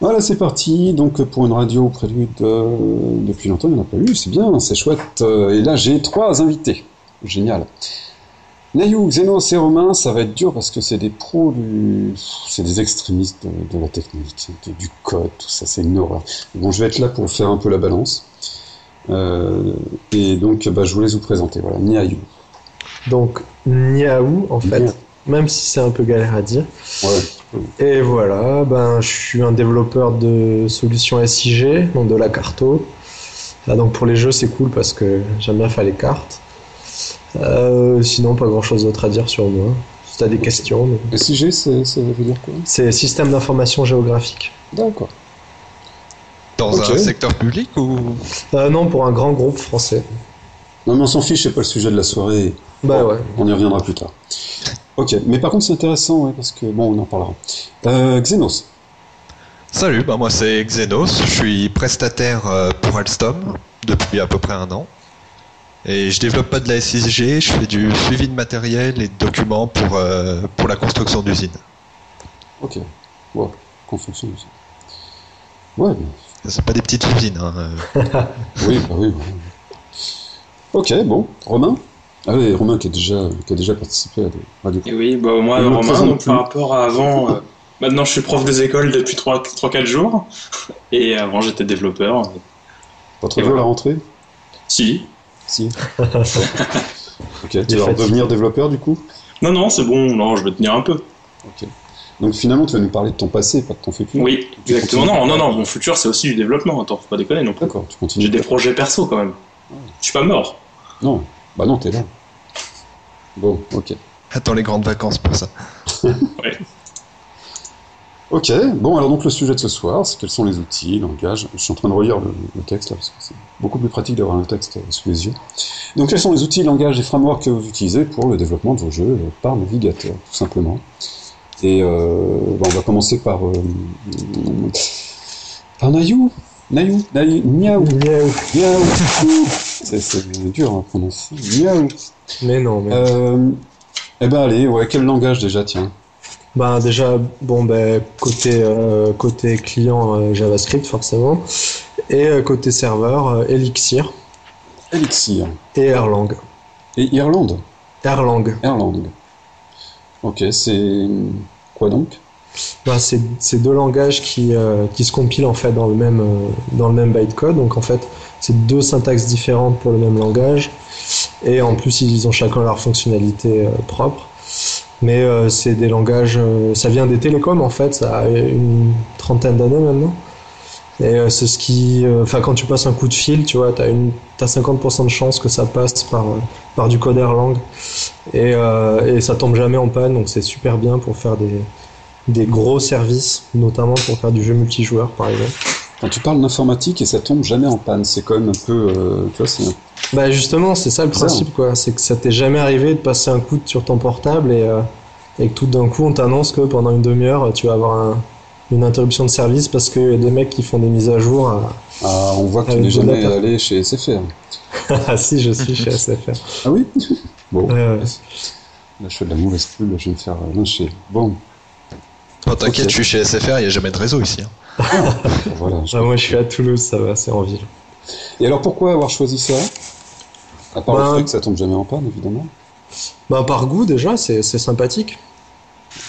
Voilà, c'est parti. Donc, pour une radio prélude, euh, depuis longtemps, il n'y en a pas eu. C'est bien, c'est chouette. Euh, Et là, j'ai trois invités. Génial. Nayou, Xenos et Romain, ça va être dur parce que c'est des pros du... C'est des extrémistes de, de la technique, de- du code, tout ça, c'est une horreur. Bon, je vais être là pour faire un peu la balance. Euh, et donc, bah, je vous laisse vous présenter. Voilà, Nayou. Donc, Niaou, en fait, Niaou. Même si c'est un peu galère à dire. Ouais. Et voilà, ben, je suis un développeur de solutions SIG, donc de la carto. Ah, donc pour les jeux, c'est cool parce que j'aime bien faire les cartes. Euh, sinon, pas grand chose d'autre à dire sur moi. Si t'as des questions, mais- SIG, c'est- ça veut dire quoi? C'est Système d'information géographique. D'accord. Dans un secteur public ou Euh, non, pour un grand groupe français. Non, mais on s'en fiche, c'est pas le sujet de la soirée. Bah ouais. On y reviendra plus tard. Ok, mais par contre, c'est intéressant, ouais, parce que bon, on en parlera. Euh, Xenos. Salut, bah moi c'est Xenos, je suis prestataire euh, pour Alstom depuis à peu près un an. Et je développe pas de la SIG, je fais du suivi de matériel et de documents pour, euh, pour la construction d'usines. Ok. Ouais, construction aussi. Ouais, mais- C'est pas des petites usines. Hein. euh. oui, bah oui, oui. Ok, bon. Romain? Ah oui, Romain qui a déjà, qui a déjà participé à des radios. Et oui, bah, moi, Romain, donc, plus. par rapport à avant, euh, maintenant je suis prof des écoles depuis 3-4 jours, et avant j'étais développeur. Pas trop dur à la rentrée? Si. Si. ok, tu vas devenir développeur du coup? Non, non, c'est bon, non, je vais tenir un peu. Ok. Donc finalement, tu vas nous parler de ton passé, pas de ton futur Oui, Tu exactement. continues. Non, non, non, mon futur c'est aussi du développement, attends, faut pas déconner non plus. D'accord, tu continues. J'ai des projets perso quand même. Je suis pas mort. Non, bah non, t'es là. Bon, ok. Attends les grandes vacances pour ça. Ok, bon, alors donc le sujet de ce soir, c'est quels sont les outils, langages. Je suis en train de relire le, le texte là, parce que c'est beaucoup plus pratique d'avoir un texte sous les yeux. Donc, quels sont les outils, langages et frameworks que vous utilisez pour le développement de vos jeux euh, par navigateur, tout simplement. Et euh, bon, on va commencer par. Euh, par Nayou Nayou Nayou Niaou Niaou. Niaou C'est dur à prononcer. Niaou Mais non, mais. euh, Eh ben, allez, ouais, quel langage déjà, tiens Ben déjà, bon ben côté euh, côté client euh, JavaScript forcément, et euh, côté serveur Elixir Elixir. et Erlang. Et Irlande Erlang, Erlang. Ok, c'est quoi donc? Ben, c'est deux langages qui qui se compilent en fait dans le même dans le même bytecode. Donc en fait, c'est deux syntaxes différentes pour le même langage, et en plus ils ont chacun leur fonctionnalité euh, propre. Mais euh, c'est des langages, euh, ça vient des télécoms en fait, ça a une trentaine d'années maintenant. Et c'est ce qui, enfin quand tu passes un coup de fil, tu vois, t'as t'as 50% de chance que ça passe par par du code Erlang, et euh, et ça tombe jamais en panne, donc c'est super bien pour faire des des gros services, notamment pour faire du jeu multijoueur par exemple. Quand tu parles d'informatique et ça tombe jamais en panne, c'est quand même un peu. euh, tu vois, c'est un- Bah justement, c'est ça le principe quoi, c'est que ça t'est jamais arrivé de passer un coup sur ton portable et, euh, et que tout d'un coup on t'annonce que pendant une demi-heure tu vas avoir un- une interruption de service parce qu'il y a des mecs qui font des mises à jour. à- Ah, on voit que tu n'es jamais data. allé chez SFR. ah si, je suis chez SFR. Ah oui? Bon, Ouais, ouais. là je fais de la mauvaise pub, je vais me faire euh, lyncher. Bon, Oh, T'inquiète, je suis chez SFR, il n'y a jamais de réseau ici. hein. voilà. je- Ah, moi je suis à Toulouse, ça va, c'est en ville. Et alors pourquoi avoir choisi ça? À part Ben- le fait que ça tombe jamais en panne, évidemment. Bah par goût déjà, c'est c'est sympathique.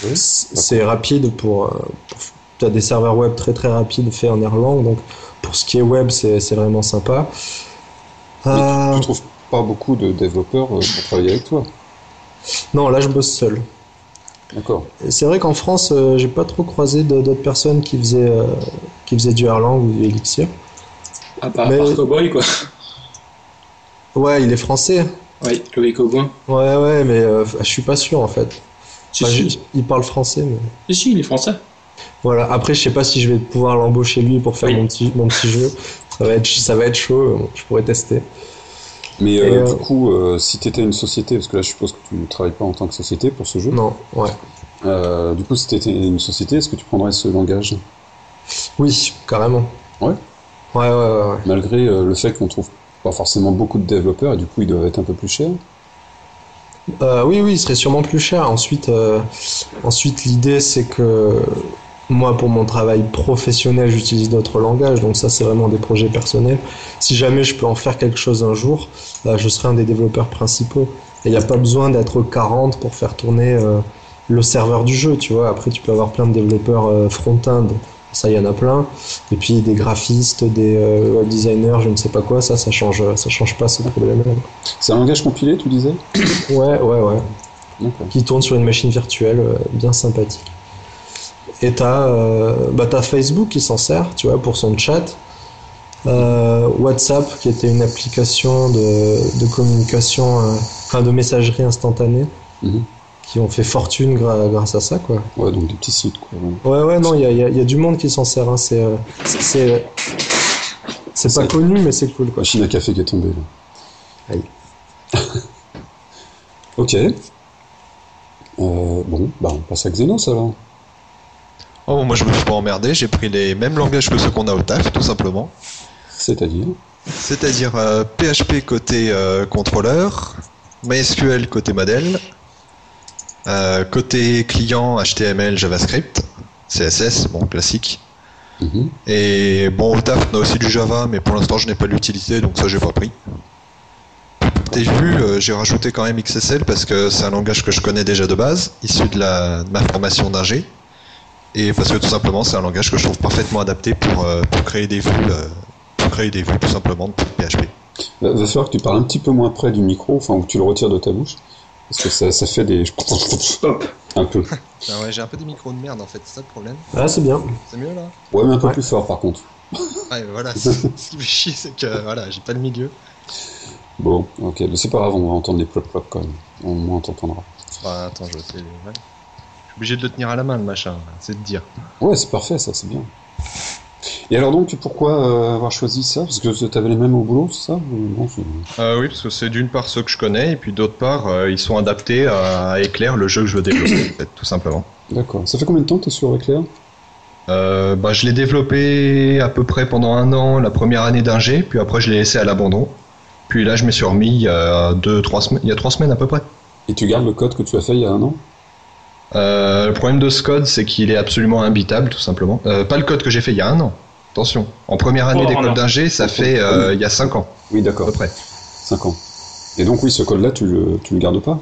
Oui. C'est rapide pour. euh, pour- T'as des serveurs web très très rapides faits en Erlang, donc pour ce qui est web, c'est c'est vraiment sympa. Mais Euh, tu, tu trouves pas beaucoup de développeurs euh, pour travailler avec toi? non, là je bosse seul. D'accord. C'est vrai qu'en France, euh, j'ai pas trop croisé d'autres personnes qui faisaient, euh, qui faisaient du Erlang ou du Elixir. À part, Mais- à part Cowboy, quoi. Ouais, il est français. Oui, Loïc Auboin. Ouais, ouais, mais euh, je suis pas sûr en fait. Si, Enfin, si. je- il parle français, mais Si, si, il est français. voilà. Après, je sais pas si je vais pouvoir l'embaucher lui pour faire Oui. mon petit, mon petit jeu. Ça va être, ça va être chaud. bon, je pourrais tester. Mais euh, euh, du coup, euh, si tu étais une société, parce que là je suppose que tu ne travailles pas en tant que société pour ce jeu, Non, ouais. Euh, du coup si tu étais une société, est-ce que tu prendrais ce langage? Oui, carrément. Ouais? Ouais, ouais, ouais. ouais. Malgré euh, le fait qu'on trouve pas forcément beaucoup de développeurs et du coup ils doivent être un peu plus chers? Euh, oui, oui, il serait sûrement plus cher. Ensuite, ensuite l'idée, c'est que moi, pour mon travail professionnel, j'utilise d'autres langages. Donc ça, c'est vraiment des projets personnels. Si jamais je peux en faire quelque chose un jour, bah, je serai un des développeurs principaux. Et il n'y a pas besoin d'être 40 pour faire tourner le serveur du jeu, tu vois. Après, tu peux avoir plein de développeurs euh, front-end. Ça, il y en a plein. Et puis des graphistes, des euh, web designers, je ne sais pas quoi. Ça, ça change, ça change pas ce problème-là. C'est un langage compilé, tu disais? Ouais, ouais, ouais. Qui tourne sur une machine virtuelle, euh, bien sympathique. Et t'as euh, bah, t'as Facebook qui s'en sert, tu vois, pour son chat. Euh, WhatsApp, qui était une application de, de communication, euh, enfin de messagerie instantanée, Mhm. Qui ont fait fortune gra- grâce à ça, quoi. Ouais, donc des petits sites, quoi. ouais. Ouais, non, il y a, il y a- il y a du monde qui s'en sert. Hein. C'est, euh, c'est, c'est, c'est pas connu, mais c'est cool, quoi. Machine à café qui est tombée, là. Aïe. ok. Euh, bon, bah on passe à Xenos alors. Oh, moi je me suis pas emmerdé, j'ai pris les mêmes langages que ceux qu'on a au taf, tout simplement. C'est-à-dire C'est-à-dire euh, PHP côté euh, contrôleur, MySQL côté modèle, euh, côté client HTML, JavaScript, CSS, bon classique. Mhm. Et bon, au taf, on a aussi du Java, mais pour l'instant, je n'ai pas l'utilité, donc ça, j'ai pas pris. T'as vu, euh, j'ai rajouté quand même XSL parce que c'est un langage que je connais déjà de base, issu de, la, de ma formation d'ingé. Et parce que tout simplement, c'est un langage que je trouve parfaitement adapté pour, euh, pour créer des vues, pour créer des vues tout simplement de PHP. Va va falloir que tu parles un petit peu moins près du micro, enfin, ou que tu le retires de ta bouche. Parce que ça, ça fait des. Hop. Un peu. Ah ouais, j'ai un peu des micros de merde en fait, c'est ça le problème. Ah, c'est bien. C'est mieux là? Ouais, mais un peu Ouais. plus fort par contre. Ouais, voilà, ce qui me chie, c'est que voilà, j'ai pas le milieu. Bon, ok, mais c'est pas grave, on va entendre des plop-plop quand même. Au moins on t'entendra. Bah, attends, je vais essayer. ouais. Je suis obligé de le tenir à la main le machin, c'est de dire. Ouais, c'est parfait, ça, c'est bien. Et alors donc, pourquoi euh, avoir choisi ça? Parce que t'avais les mêmes au boulot, c'est ça? Non, Euh, oui, parce que c'est d'une part ceux que je connais, et puis d'autre part, euh, ils sont adaptés à Éclair, le jeu que je veux développer, tout simplement. D'accord. Ça fait combien de temps que t'es sur Éclair? Euh, bah, je l'ai développé à peu près pendant un an, la première année d'ingé, puis après je l'ai laissé à l'abandon. Puis là, je me suis remis il y a deux, trois semaines, il y a trois semaines à peu près. Et tu gardes le code que tu as fait il y a un an? Euh, le problème de ce code, c'est qu'il est absolument imbitable, tout simplement. Euh, pas le code que j'ai fait il y a un an. Attention. En première année Oh, d'école non. d'ingé, ça fait euh, il y a cinq ans, Oui, à d'accord. peu près. 5 ans. Et donc, oui, ce code-là, tu le, tu le gardes pas?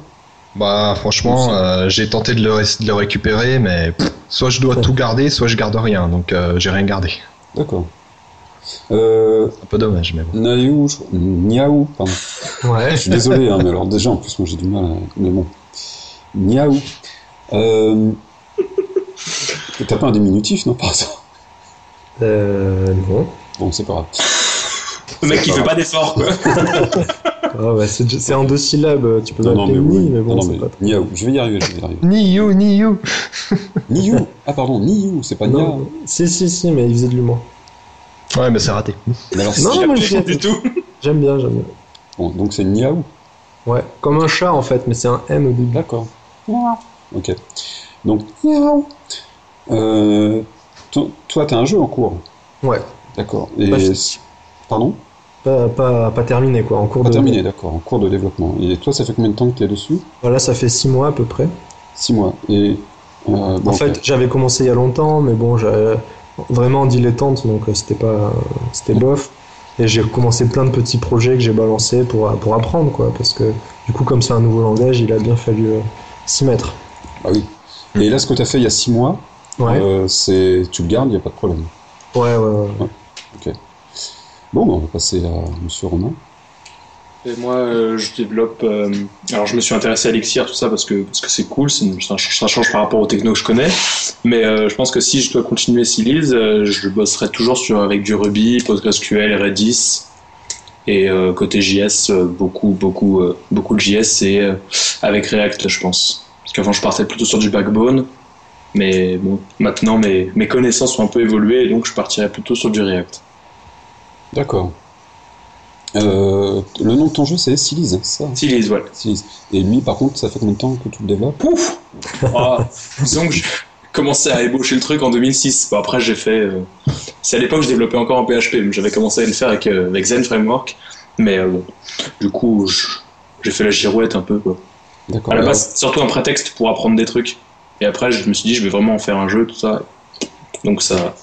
Bah franchement, euh, j'ai tenté de le, ré- de le récupérer, mais pff, soit je dois tout garder, soit je garde rien, donc euh, j'ai rien gardé. D'accord. Euh, Un peu dommage, mais bon. Naïou, je... Niaou, pardon. Ouais. Je suis désolé, hein, mais alors déjà, en plus, moi j'ai du mal à... Mais bon. Niaou. Euh... T'as pas un diminutif, non, par hasard Euh, non. Bon, c'est pas grave. Le mec qui fait pas d'effort, quoi. Ah, bah, c'est c'est en deux syllabes. Tu peux Non, non, m'appeler mais Ni, oui. mais bon, non, non, c'est mais pas Niaou. Je vais y arriver, je vais y arriver. Ni you, ni you. Niou. Ah, pardon, Niou, c'est pas Niaou. si, si, si, mais il faisait de l'humour. Ouais, mais c'est raté. Mais alors, Non, c'est- moi, Pas je- du tout. J'aime bien, j'aime bien. Bon, donc c'est Niaou. Ouais, comme un chat en fait, mais c'est un M au début. D'accord. Ok. Donc. Euh... to- Toi, t'as un jeu en cours. Ouais, D'accord. Et... Pas Pardon? Pas, pas, pas terminé quoi, en cours Pas de. terminé, d'accord. En cours de développement. Et toi, ça fait combien de temps que tu es dessus? Voilà, ça fait six mois à peu près. Six mois. Et euh, En fait, j'avais commencé il y a longtemps, mais bon, j'avais vraiment dilettante, donc euh, c'était pas, c'était bof. Et j'ai recommencé plein de petits projets que j'ai balancés pour, pour apprendre, quoi, parce que du coup, comme c'est un nouveau langage, il a bien fallu euh, s'y mettre. Ah oui. Et là, ce que tu as fait il y a six mois, Ouais, euh, c'est tu le gardes, il n'y a pas de problème. ouais, ouais, ouais. Bon, bah, on va passer à Monsieur Romain. Et moi, euh, je développe. euh, alors, je me suis intéressé à Elixir, tout ça, parce que parce que c'est cool, une- ça, change- ça change par rapport aux technos que je connais. Mais euh, je pense que si je dois continuer Siliz, euh, je bosserai toujours sur avec du Ruby, PostgreSQL, Redis. Et euh, côté JS, euh, beaucoup, beaucoup, euh, beaucoup de JS et euh, avec React, je pense. Parce qu'avant, je partais plutôt sur du Backbone. Mais bon, maintenant, mes, mes connaissances ont un peu évolué, et donc je partirai plutôt sur du React. D'accord. Euh, le nom de ton jeu, c'est Siliz, ça Siliz, voilà. Siliz. Et lui, par contre, ça fait combien de temps que tu le développes? Pouf Ah, Disons que j'ai commencé à ébaucher le truc en 2006. Bon, après, j'ai fait. euh, C'est à l'époque que je développais encore en PHP, mais j'avais commencé à le faire avec, euh, avec Zen Framework. Mais euh, bon, du coup, je- j'ai fait la girouette un peu. Quoi. À la base, c'est surtout un prétexte pour apprendre des trucs. Et après, je me suis dit, je vais vraiment en faire un jeu, tout ça. Donc ça.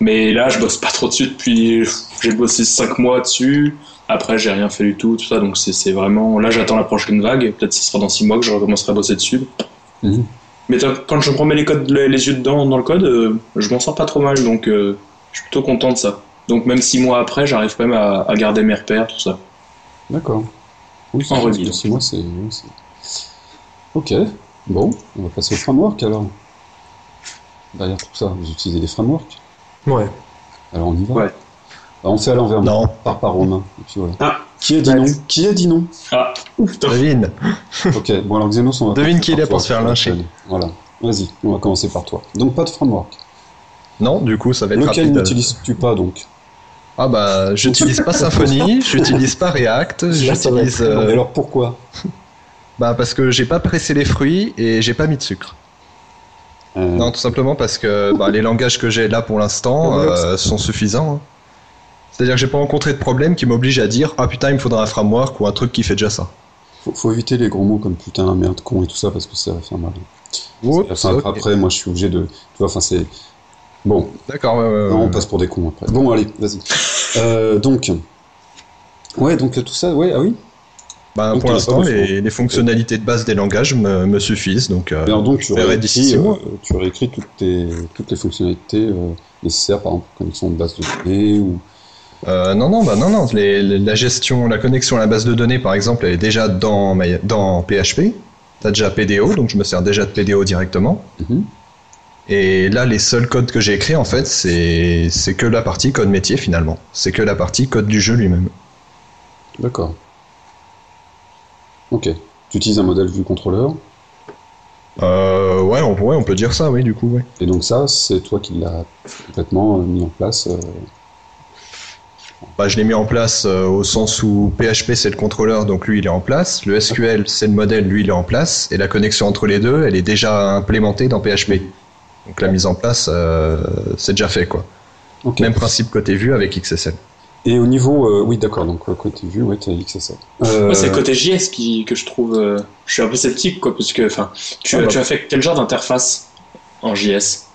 Mais là, je bosse pas trop dessus depuis. J'ai bossé 5 mois dessus. Après, j'ai rien fait du tout, tout ça. Donc c'est vraiment. Là, j'attends la prochaine vague. Peut-être ce sera dans 6 mois que je recommencerai à bosser dessus. Mhm. Mais quand je me remets les, codes, les, les yeux dedans dans le code, euh, je m'en sors pas trop mal. Donc euh, je suis plutôt content de ça. Donc même 6 mois après, j'arrive quand même à, à garder mes repères, tout ça. D'accord. Oui, En c'est- revue, c'est- moi, c'est. oui, c'est- Ok. Bon, on va passer au framework alors. Derrière tout ça, vous utilisez des frameworks? Ouais. Alors on y va? Ouais. Alors, on fait à l'envers. Non. Par par Romain. Et puis voilà. Ah. Qui a dit non? Qui a dit non? Ah. Devine. Ok, bon alors Xenos, on va Devine commencer qui est pour toi, se faire lyncher. Voilà. Vas-y, on va commencer par toi. Donc pas de framework. Non, du coup, ça va être Lequel rapide. n'utilises-tu pas donc? Ah bah, j'utilise pas Symfony, j'utilise pas React, Là, j'utilise... euh, alors pourquoi? Bah parce que j'ai pas pressé les fruits et j'ai pas mis de sucre. Euh, Non, tout simplement parce que bah, les langages que j'ai là pour l'instant euh, sont suffisants. hein. C'est-à-dire que j'ai pas rencontré de problème qui m'oblige à dire ah putain il me faudra un framework ou un truc qui fait déjà ça. faut, faut éviter les gros mots comme putain, merde, con et tout ça parce que ça va faire mal. Oups, Enfin, ok. Après, moi je suis obligé de. Tu vois, enfin c'est. Bon, D'accord. ouais, ouais, Non, ouais. on passe pour des cons après. Bon, allez, vas-y. Euh, donc, ouais, donc tout ça, ouais, ah oui? Bah, Donc, pour as l'instant les, les fonctionnalités de base des langages me, me suffisent donc. euh, Alors donc, tu mois. euh, tu écrit toutes, tes, toutes les fonctionnalités euh, nécessaires, par exemple, connexion de base de données ou. Euh, non, non, bah non, non. Les- les- la gestion, la connexion à la base de données, par exemple, elle est déjà dans, dans PHP. T'as déjà PDO, donc je me sers déjà de PDO directement. Mhm. Et là, les seuls codes que j'ai écrits, en fait, c'est c'est que la partie code métier finalement. C'est que la partie code du jeu lui-même. D'accord. Ok. Tu utilises un modèle vue contrôleur, Euh, ouais, on, ouais, on peut dire ça, oui, du coup, ouais. et donc ça, c'est toi qui l'as complètement euh, mis en place. euh, Bah, je l'ai mis en place euh, au sens où PHP c'est le contrôleur, donc lui il est en place. Le SQL c'est le modèle, lui il est en place. Et la connexion entre les deux, elle est déjà implémentée dans PHP. Donc la mise en place, c'est déjà fait quoi. Même principe côté vue avec XSL. Et au niveau, euh, oui, d'accord. Donc euh, côté vue, ouais, t'as XSL. Euh, Moi, c'est le côté JS qui, que je trouve. euh, je suis un peu sceptique, quoi, parce que, enfin, tu, Ah bah. tu as fait quel genre d'interface en JS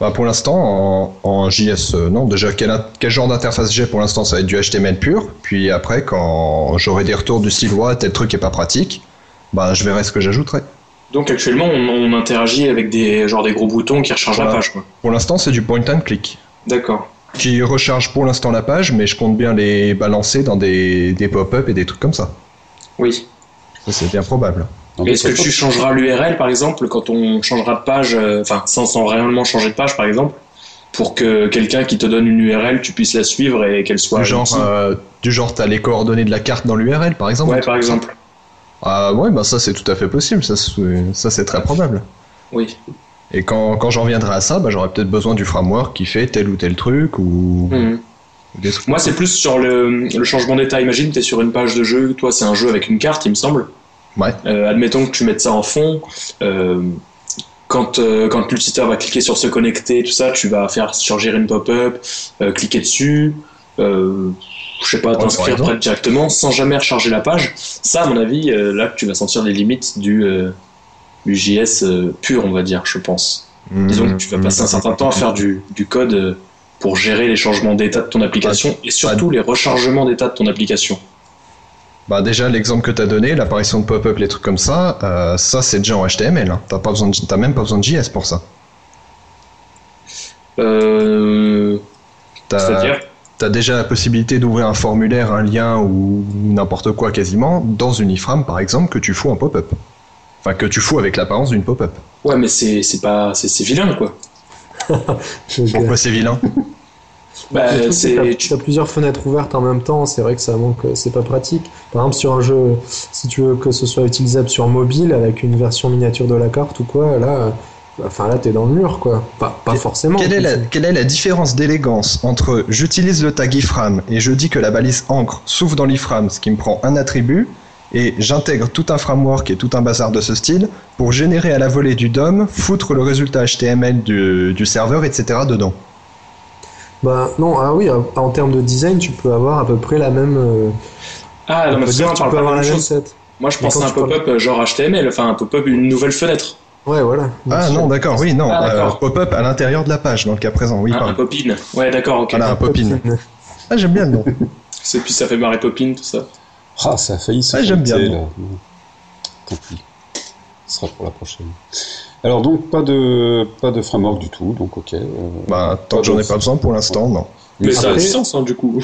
Bah, pour l'instant, en, en JS, euh, non. Déjà, quel, genre d'interface j'ai pour l'instant Ça va être du HTML pur. Puis après, quand j'aurai des retours du style ouais, tel truc est pas pratique, bah, je verrai ce que j'ajouterai. Donc actuellement, on, on interagit avec des genre des gros boutons qui rechargent la page, quoi. Pour l'instant, c'est du point and click. D'accord. Qui recharge pour l'instant la page, mais je compte bien les balancer dans des, des pop-up et des trucs comme ça. Oui. Ça, c'est bien probable. Est-ce que tu changeras l'URL, par exemple, quand on changera de page, euh, enfin, sans, sans réellement changer de page, par exemple, pour que quelqu'un qui te donne une URL, tu puisses la suivre et qu'elle soit Du genre, euh, du genre, t'as les coordonnées de la carte dans l'URL, par exemple. Ouais, par exemple. Ah ouais, bah ça c'est tout à fait possible. Ça, c'est- ça c'est très probable. Oui. Et quand, quand j'en reviendrai à ça, bah, j'aurai peut-être besoin du framework qui fait tel ou tel truc ou, Mhm. des. Moi, c'est plus sur le, le changement d'état. Imagine, tu es sur une page de jeu, toi, c'est un jeu avec une carte, il me semble. Ouais. Euh, admettons que tu mettes ça en fond. euh, quand euh, quand l'utilisateur va cliquer sur se connecter, tout ça, tu vas faire surgir une pop-up, euh, cliquer dessus, je sais pas, t'inscrire directement sans jamais recharger la page. Ça, à mon avis, là, tu vas sentir les limites du, du JS euh, pur, on va dire, je pense. Disons que tu vas passer un certain temps à faire du, du code euh, pour gérer les changements d'état de ton application et surtout les rechargements d'état de ton application. Bah déjà l'exemple que t'as donné, l'apparition de pop-up, les trucs comme ça, euh, ça c'est déjà en HTML. Hein. T'as pas besoin, de- t'as même pas besoin de JS pour ça. Euh, T'as- C'est-à-dire T'as déjà la possibilité d'ouvrir un formulaire, un lien ou n'importe quoi quasiment dans une iframe par exemple que tu fous en pop-up. Enfin que tu fous avec l'apparence d'une pop-up. Ouais, mais c'est c'est pas c'est c'est vilain quoi. Pourquoi c'est vilain? Bah, c'est t'as- t'as plusieurs fenêtres ouvertes en même temps, c'est vrai que ça manque, c'est pas pratique. Par exemple, sur un jeu, si tu veux que ce soit utilisable sur mobile avec une version miniature de la carte ou quoi, là, enfin là, t'es dans le mur, quoi. Pas, pas forcément. quelle est, la, mais- quelle est la différence d'élégance entre j'utilise le tag iframe et je dis que la balise encre s'ouvre dans l'iframe, ce qui me prend un attribut, et j'intègre tout un framework et tout un bazar de ce style pour générer à la volée du DOM, foutre le résultat HTML du, du serveur, etc. dedans. Bah non, ah oui, en termes de design, tu peux avoir à peu près la même. euh, ah non mais dire on tu parle peux pas avoir la même set. Moi, je quand à un parles- pop-up euh, genre HTML, enfin un pop-up, une nouvelle fenêtre. Ouais, voilà. Ah non, d'accord, oui, non. Ah, euh, Pop-up à l'intérieur de la page, dans le cas présent, oui, un, un pop-in. Ouais, d'accord, ok. Voilà, un pop-in. Ah, j'aime bien le nom. C'est puis ça fait marrer pop-in, tout ça. Ah, ça a failli se Ah, j'aime bien, là. Tant pis. Ce sera pour la prochaine. Alors donc pas de pas de framework du tout, donc ok. euh, Bah, tant que j'en ai pas besoin pour l'instant, non. Mais ça a Après- du sens, hein, du coup.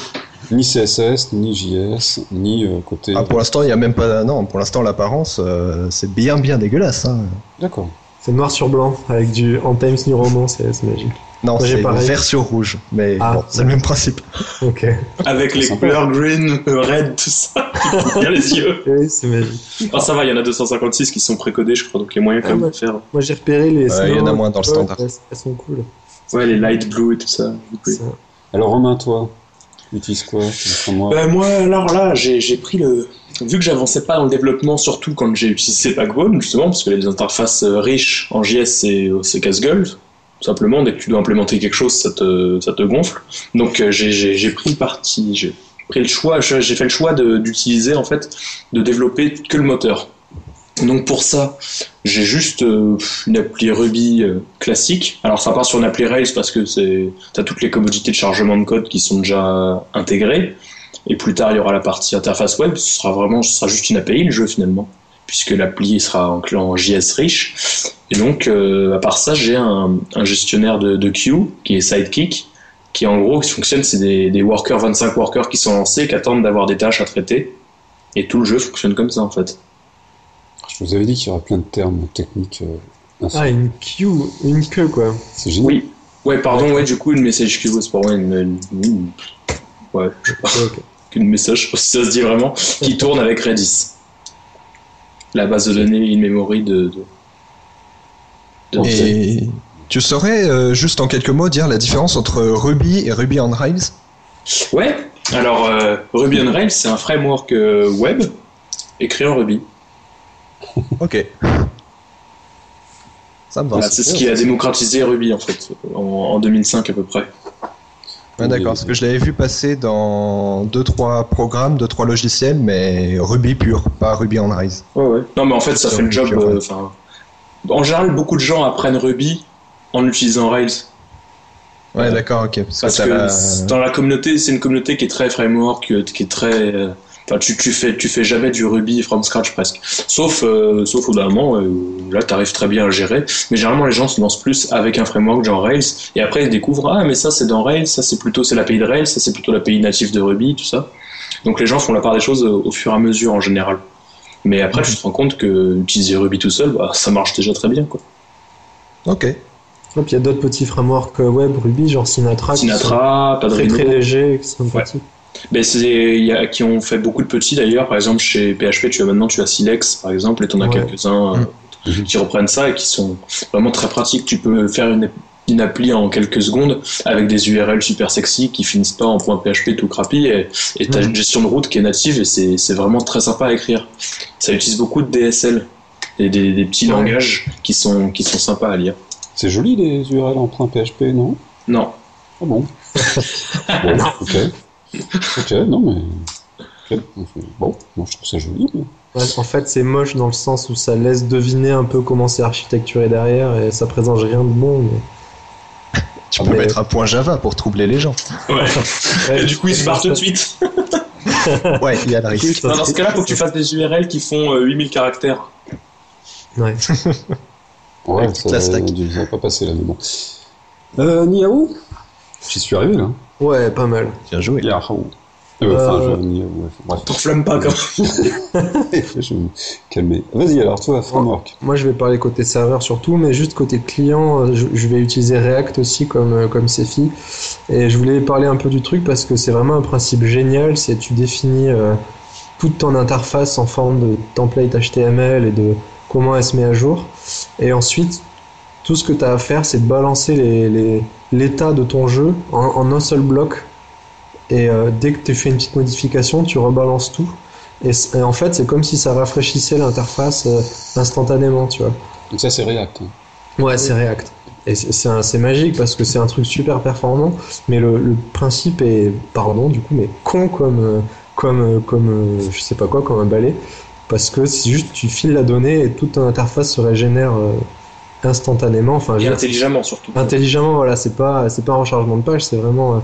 Ni CSS, ni JS, ni euh, côté. Ah, pour l'instant, il n'y a même pas. Non, pour l'instant, l'apparence, euh, c'est bien, bien dégueulasse. Hein. D'accord. C'est noir sur blanc, avec du en Times New Roman, c'est magique. Non, c'est vert sur rouge, mais Ah. bon, c'est le même principe. Ok. Avec les Sympa. couleurs green, red, tout ça. qui bien les yeux. Oui, c'est magique. Ah, ça va, il y en a 256 qui sont précodés, je crois, donc il y a moyen quand Ah, même de faire. Moi j'ai repéré les. Ouais, il y en a moins dans le standard. Elles, elles sont cool. Ouais, les light blue et tout ça. Oui. Ça- Alors Romain, toi, tu utilises quoi Ben, moi, alors là, j'ai pris le. Vu que j'avançais pas dans le développement, surtout quand j'ai utilisé Backbone, justement, parce que les interfaces euh, riches en JS, c'est c'est casse-gueule. Simplement, dès que tu dois implémenter quelque chose, ça te, ça te gonfle. Donc, euh, j'ai- pris parti, j'ai fait le choix d'utiliser, en fait, de développer que le moteur. Donc, pour ça, j'ai juste euh, une appli Ruby euh, classique. Alors, ça part sur une appli Rails parce que c'est, t'as toutes les commodités de chargement de code qui sont déjà intégrées. Et plus tard, il y aura la partie interface web. Ce sera vraiment, ce juste une API, le jeu finalement, puisque l'appli sera en, en JS riche. Et donc, euh, à part ça, j'ai un, gestionnaire de, de queue qui est Sidekick, qui en gros, qui fonctionne, c'est des, des workers, 25 workers qui sont lancés, qui attendent d'avoir des tâches à traiter. Et tout le jeu fonctionne comme ça en fait. Je vous avais dit qu'il y aurait plein de termes techniques. euh, Ah, une queue, une queue quoi. c'est génial. Oui. Ouais, pardon, ouais, du coup, une message queue, c'est pour moi une, une- une- Ouais, je sais pas. Ouais, qu'une message, je sais pas si ça se dit vraiment, qui tourne avec Redis. La base de données in-memory de. de, de Et tu saurais, euh, juste en quelques mots, dire la différence entre Ruby et Ruby on Rails? Ouais, alors euh, Ruby on Rails, c'est un framework euh, web écrit en Ruby. Ok. Ça me va. Voilà, c'est ce qui a démocratisé Ruby en fait, en, en 2005 à peu près. D'accord, parce que je l'avais vu passer dans 2-3 programmes, 2-3 logiciels, mais Ruby pur, pas Ruby on Rails. Ouais, ouais. Non, mais en fait, ça fait le job. euh, en général, beaucoup de gens apprennent Ruby en utilisant Rails. Ouais, d'accord, ok. Parce, Parce que, la- dans la communauté, c'est une communauté qui est très framework, euh, qui est très. Enfin, tu, tu fais tu fais jamais du Ruby from scratch presque. Sauf euh, sauf au bout d'un moment, euh, où là, tu arrives très bien à gérer. Mais généralement, les gens se lancent plus avec un framework genre Rails, et après ils découvrent ah mais ça c'est dans Rails, ça c'est plutôt c'est l'API de Rails, ça c'est plutôt l'API native de Ruby, tout ça. Donc les gens font la part des choses euh, au fur et à mesure en général. Mais après, tu te rends compte que utiliser Ruby tout seul, bah, ça marche déjà très bien. Quoi. Ok. Et puis il y a d'autres petits frameworks web Ruby, genre Sinatra, Sinatra, sont très Padrino. très légers, qui sont sympathiques. Ben c'est il y a qui ont fait beaucoup de petits d'ailleurs. Par exemple chez PHP, tu as maintenant tu as Silex par exemple et tu en as Ouais. quelques-uns euh, Mhm. qui reprennent ça et qui sont vraiment très pratiques. Tu peux faire une, une appli en quelques secondes avec des URL super sexy qui finissent pas en .php tout crappy et et t'as Mhm. une gestion de route qui est native et c'est c'est vraiment très sympa à écrire. Ça utilise beaucoup de DSL et des, des petits Ouais. langages qui sont qui sont sympas à lire. C'est joli les URL en point PHP, non? Non, Ah bon? Bon, ok. Ok, non mais. Bon, moi je trouve ça joli. mais- Ouais, en fait, c'est moche dans le sens où ça laisse deviner un peu comment c'est architecturé derrière et ça présente rien de bon. mais- Tu peux mais- mettre un point Java pour troubler les gens. ouais. Ouais, et du coup ils se barrent tout de suite. Ouais, il y a le risque. Non, dans ce cas-là, faut que tu fasses des URL qui font euh, 8000 caractères. Ouais. Ouais, ça toute la va, stack. ça va pas passer là, mais bon. Euh, Niaou? J'y suis arrivé là. Ouais, pas mal. Bien joué. Yahoo. Euh, enfin, Euh, je, Niaou, ouais, bref. T'enflamme pas quand je vais me calmer. Vas-y alors, toi, framework. Moi, je vais parler côté serveur surtout, mais juste côté client, euh, je, vais utiliser React aussi comme, euh, comme Cefi. Et je voulais parler un peu du truc parce que c'est vraiment un principe génial. C'est tu définis euh, toute ton interface en forme de template HTML et de comment elle se met à jour. Et ensuite, tout ce que tu as à faire, c'est de balancer les- les- l'état de ton jeu en, en un seul bloc. Et euh, dès que tu fais une petite modification, tu rebalances tout. Et, en fait, c'est comme si ça rafraîchissait l'interface euh, instantanément, tu vois. Donc ça, c'est React. hein. Ouais, c'est React. Et c'est magique parce que c'est un truc super performant, mais le, le principe est, pardon, du coup, mais con comme, euh, comme, comme je sais pas quoi, comme un balai. parce que c'est juste tu files la donnée et toute ton interface se régénère euh, instantanément. Enfin, Et intelligemment surtout. intelligemment, voilà, c'est pas c'est pas un rechargement de page, c'est vraiment euh,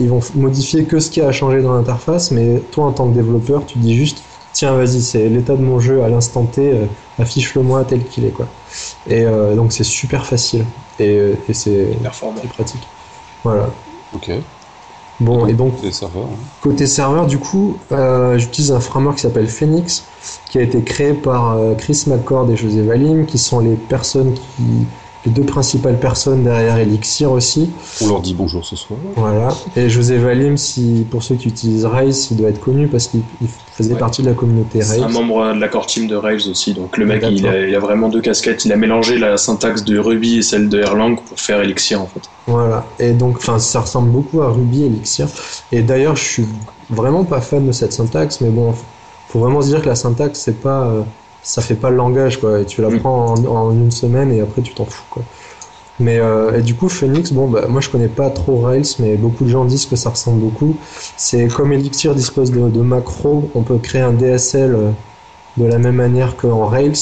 ils vont modifier que ce qui a changé dans l'interface, mais toi en tant que développeur, tu dis juste tiens vas-y c'est l'état de mon jeu à l'instant T, euh, affiche-le-moi tel qu'il est quoi. Et euh, donc c'est super facile et, euh, et c'est Performant. c'est pratique. Voilà. Ok. Bon et donc hein. Côté serveur, du coup, euh, j'utilise un framework qui s'appelle Phoenix, qui a été créé par euh, Chris McCord et José Valim, qui sont les personnes qui, les deux principales personnes derrière Elixir aussi. On leur dit bonjour ce soir. Voilà. Et José Valim, si, pour ceux qui utilisent Rails, il doit être connu parce qu'il il faisait Ouais. partie de la communauté C'est un Rails. membre de la core team de Rails aussi. Donc le mec, il a, il a vraiment deux casquettes. Il a mélangé la syntaxe de Ruby et celle de Erlang pour faire Elixir en fait. Voilà. Et donc, enfin, ça ressemble beaucoup à Ruby Elixir. Et d'ailleurs, je suis vraiment pas fan de cette syntaxe, mais bon, faut vraiment se dire que la syntaxe, c'est pas, euh, ça fait pas le langage, quoi. Et tu Mm. l'apprends en, en une semaine et après tu t'en fous, quoi. Mais euh, et du coup, Phoenix, bon, bah, moi je connais pas trop Rails, mais beaucoup de gens disent que ça ressemble beaucoup. C'est comme Elixir dispose de, de macros, on peut créer un DSL euh, de la même manière qu'en Rails.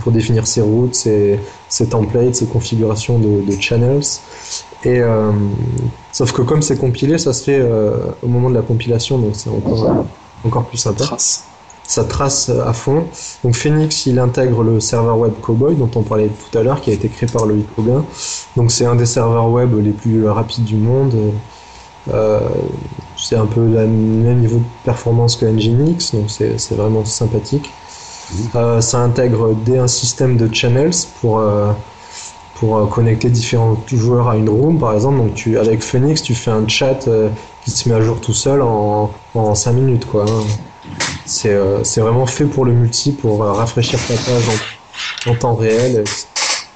Pour définir ses routes, ses, ses templates, ses configurations de, de channels. Et euh, sauf que comme c'est compilé, ça se fait euh, au moment de la compilation, donc c'est encore encore plus sympa. Trace. Ça trace à fond. Donc Phoenix, il intègre le serveur web Cowboy dont on parlait tout à l'heure, qui a été créé par Loïc Auguin. Donc c'est un des serveurs web les plus rapides du monde. Euh, c'est un peu le même niveau de performance que Nginx, donc c'est vraiment sympathique. Euh, ça intègre des, un système de channels pour euh, pour connecter différents joueurs à une room par exemple. Donc tu avec Phoenix, tu fais un chat qui se met à jour tout seul en en 5 minutes quoi. hein. C'est euh, c'est vraiment fait pour le multi, pour euh, rafraîchir ta page en, temps réel.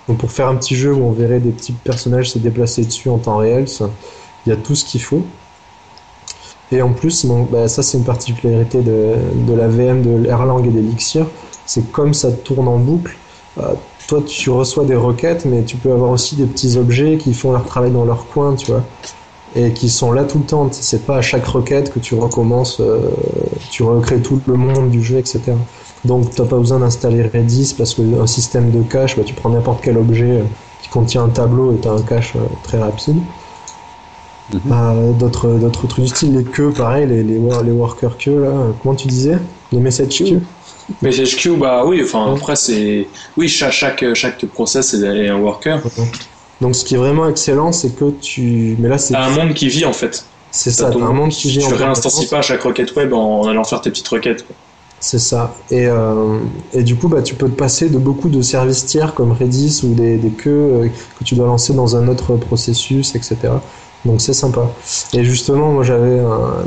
Donc pour faire un petit jeu où on verrait des petits personnages se déplacer dessus en temps réel, il y a tout ce qu'il faut. Et en plus, bah, ça c'est une particularité de, de la VM de l'Erlang et d'Elixir, c'est comme ça tourne en boucle. euh, toi tu reçois des requêtes, mais tu peux avoir aussi des petits objets qui font leur travail dans leur coin, tu vois, et qui sont là tout le temps. C'est pas à chaque requête que tu recommences, euh, tu recrées tout le monde du jeu, etc. Donc t'as pas besoin d'installer Redis parce qu'un système de cache, bah, tu prends n'importe quel objet euh, qui contient un tableau et t'as un cache euh, très rapide. Mhm. Euh, d'autres d'autres trucs du style les queues pareil les les, les worker queues là comment tu disais? Les message queues? Mais HQ, bah oui, enfin Ouais. après c'est. Oui, chaque, chaque, chaque process est un worker. Donc ce qui est vraiment excellent c'est que tu mais là c'est un monde qui vit en fait. c'est ça ton- t'as un monde qui tu vit en réinstancies pas chaque requête web en, allant faire tes petites requêtes. C'est ça. Et, euh, et du coup, bah, tu peux te passer de beaucoup de services tiers comme Redis ou des, des queues euh, que tu dois lancer dans un autre processus, etc. Donc c'est sympa. Et justement, moi j'avais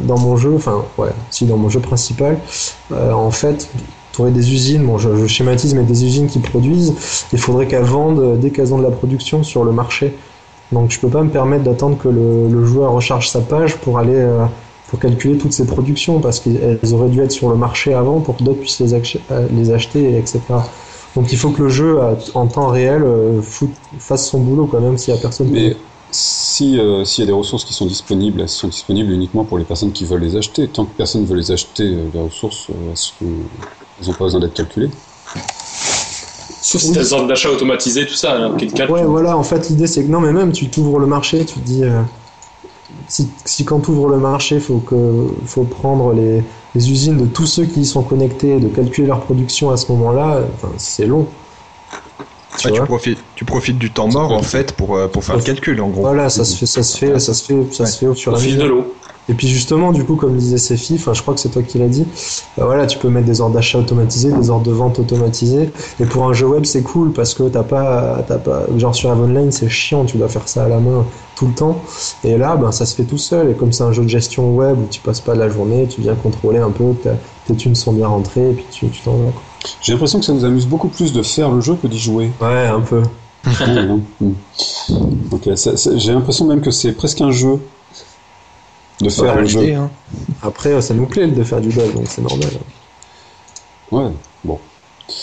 dans mon jeu, enfin ouais, si dans mon jeu principal, euh, en fait, tu aurais des usines, bon je, je schématise, mais des usines qui produisent, il faudrait qu'elles vendent euh, dès qu'elles ont de la production sur le marché. Donc je peux pas me permettre d'attendre que le, le joueur recharge sa page pour aller euh, pour calculer toutes ces productions parce qu'elles auraient dû être sur le marché avant pour que d'autres puissent les, ach- euh, les acheter, etc. Donc il faut que le jeu en temps réel fasse son boulot quand même s'il y a personne. Mais si euh, s'il y a des ressources qui sont disponibles, elles sont disponibles uniquement pour les personnes qui veulent les acheter. Tant que personne ne veut les acheter, les ressources, elles sont- elles n'ont pas besoin d'être calculées. Sauf si Oui. d'achat automatisé, tout ça. Calcul. Ouais, voilà, en fait, l'idée c'est que non, mais même tu t'ouvres le marché, tu te dis, euh, si, si quand tu ouvres le marché, faut que faut prendre les, les usines de tous ceux qui y sont connectés, de calculer leur production à ce moment-là, enfin, c'est long. Tu Ouais, tu, profites, tu profites du temps mort en fait pour, euh, pour faire le calcul en gros. Voilà, ça se fait, ça se fait, ça se fait, ça se fait au fur et à fil mesure. de l'eau. Et puis justement, du coup, comme disait Sefi, enfin, je crois que c'est toi qui l'as dit, euh, voilà, tu peux mettre des ordres d'achat automatisés, des ordres de vente automatisés. Et pour un jeu web, c'est cool parce que t'as pas, t'as pas, genre sur Avonline, c'est chiant, tu dois faire ça à la main tout le temps. Et là, ben, ça se fait tout seul. Et comme c'est un jeu de gestion web où tu passes pas la journée, tu viens contrôler un peu, tes thunes sont bien rentrées et puis tu, t'en vas. J'ai l'impression que ça nous amuse beaucoup plus de faire le jeu que d'y jouer. Ouais, un peu. Non. Hmm. Ok, ça- ça- j'ai l'impression même que c'est presque un jeu de faire le jeu. Hein. Après, ça nous plaît de faire du dev, donc c'est normal. Ouais, bon.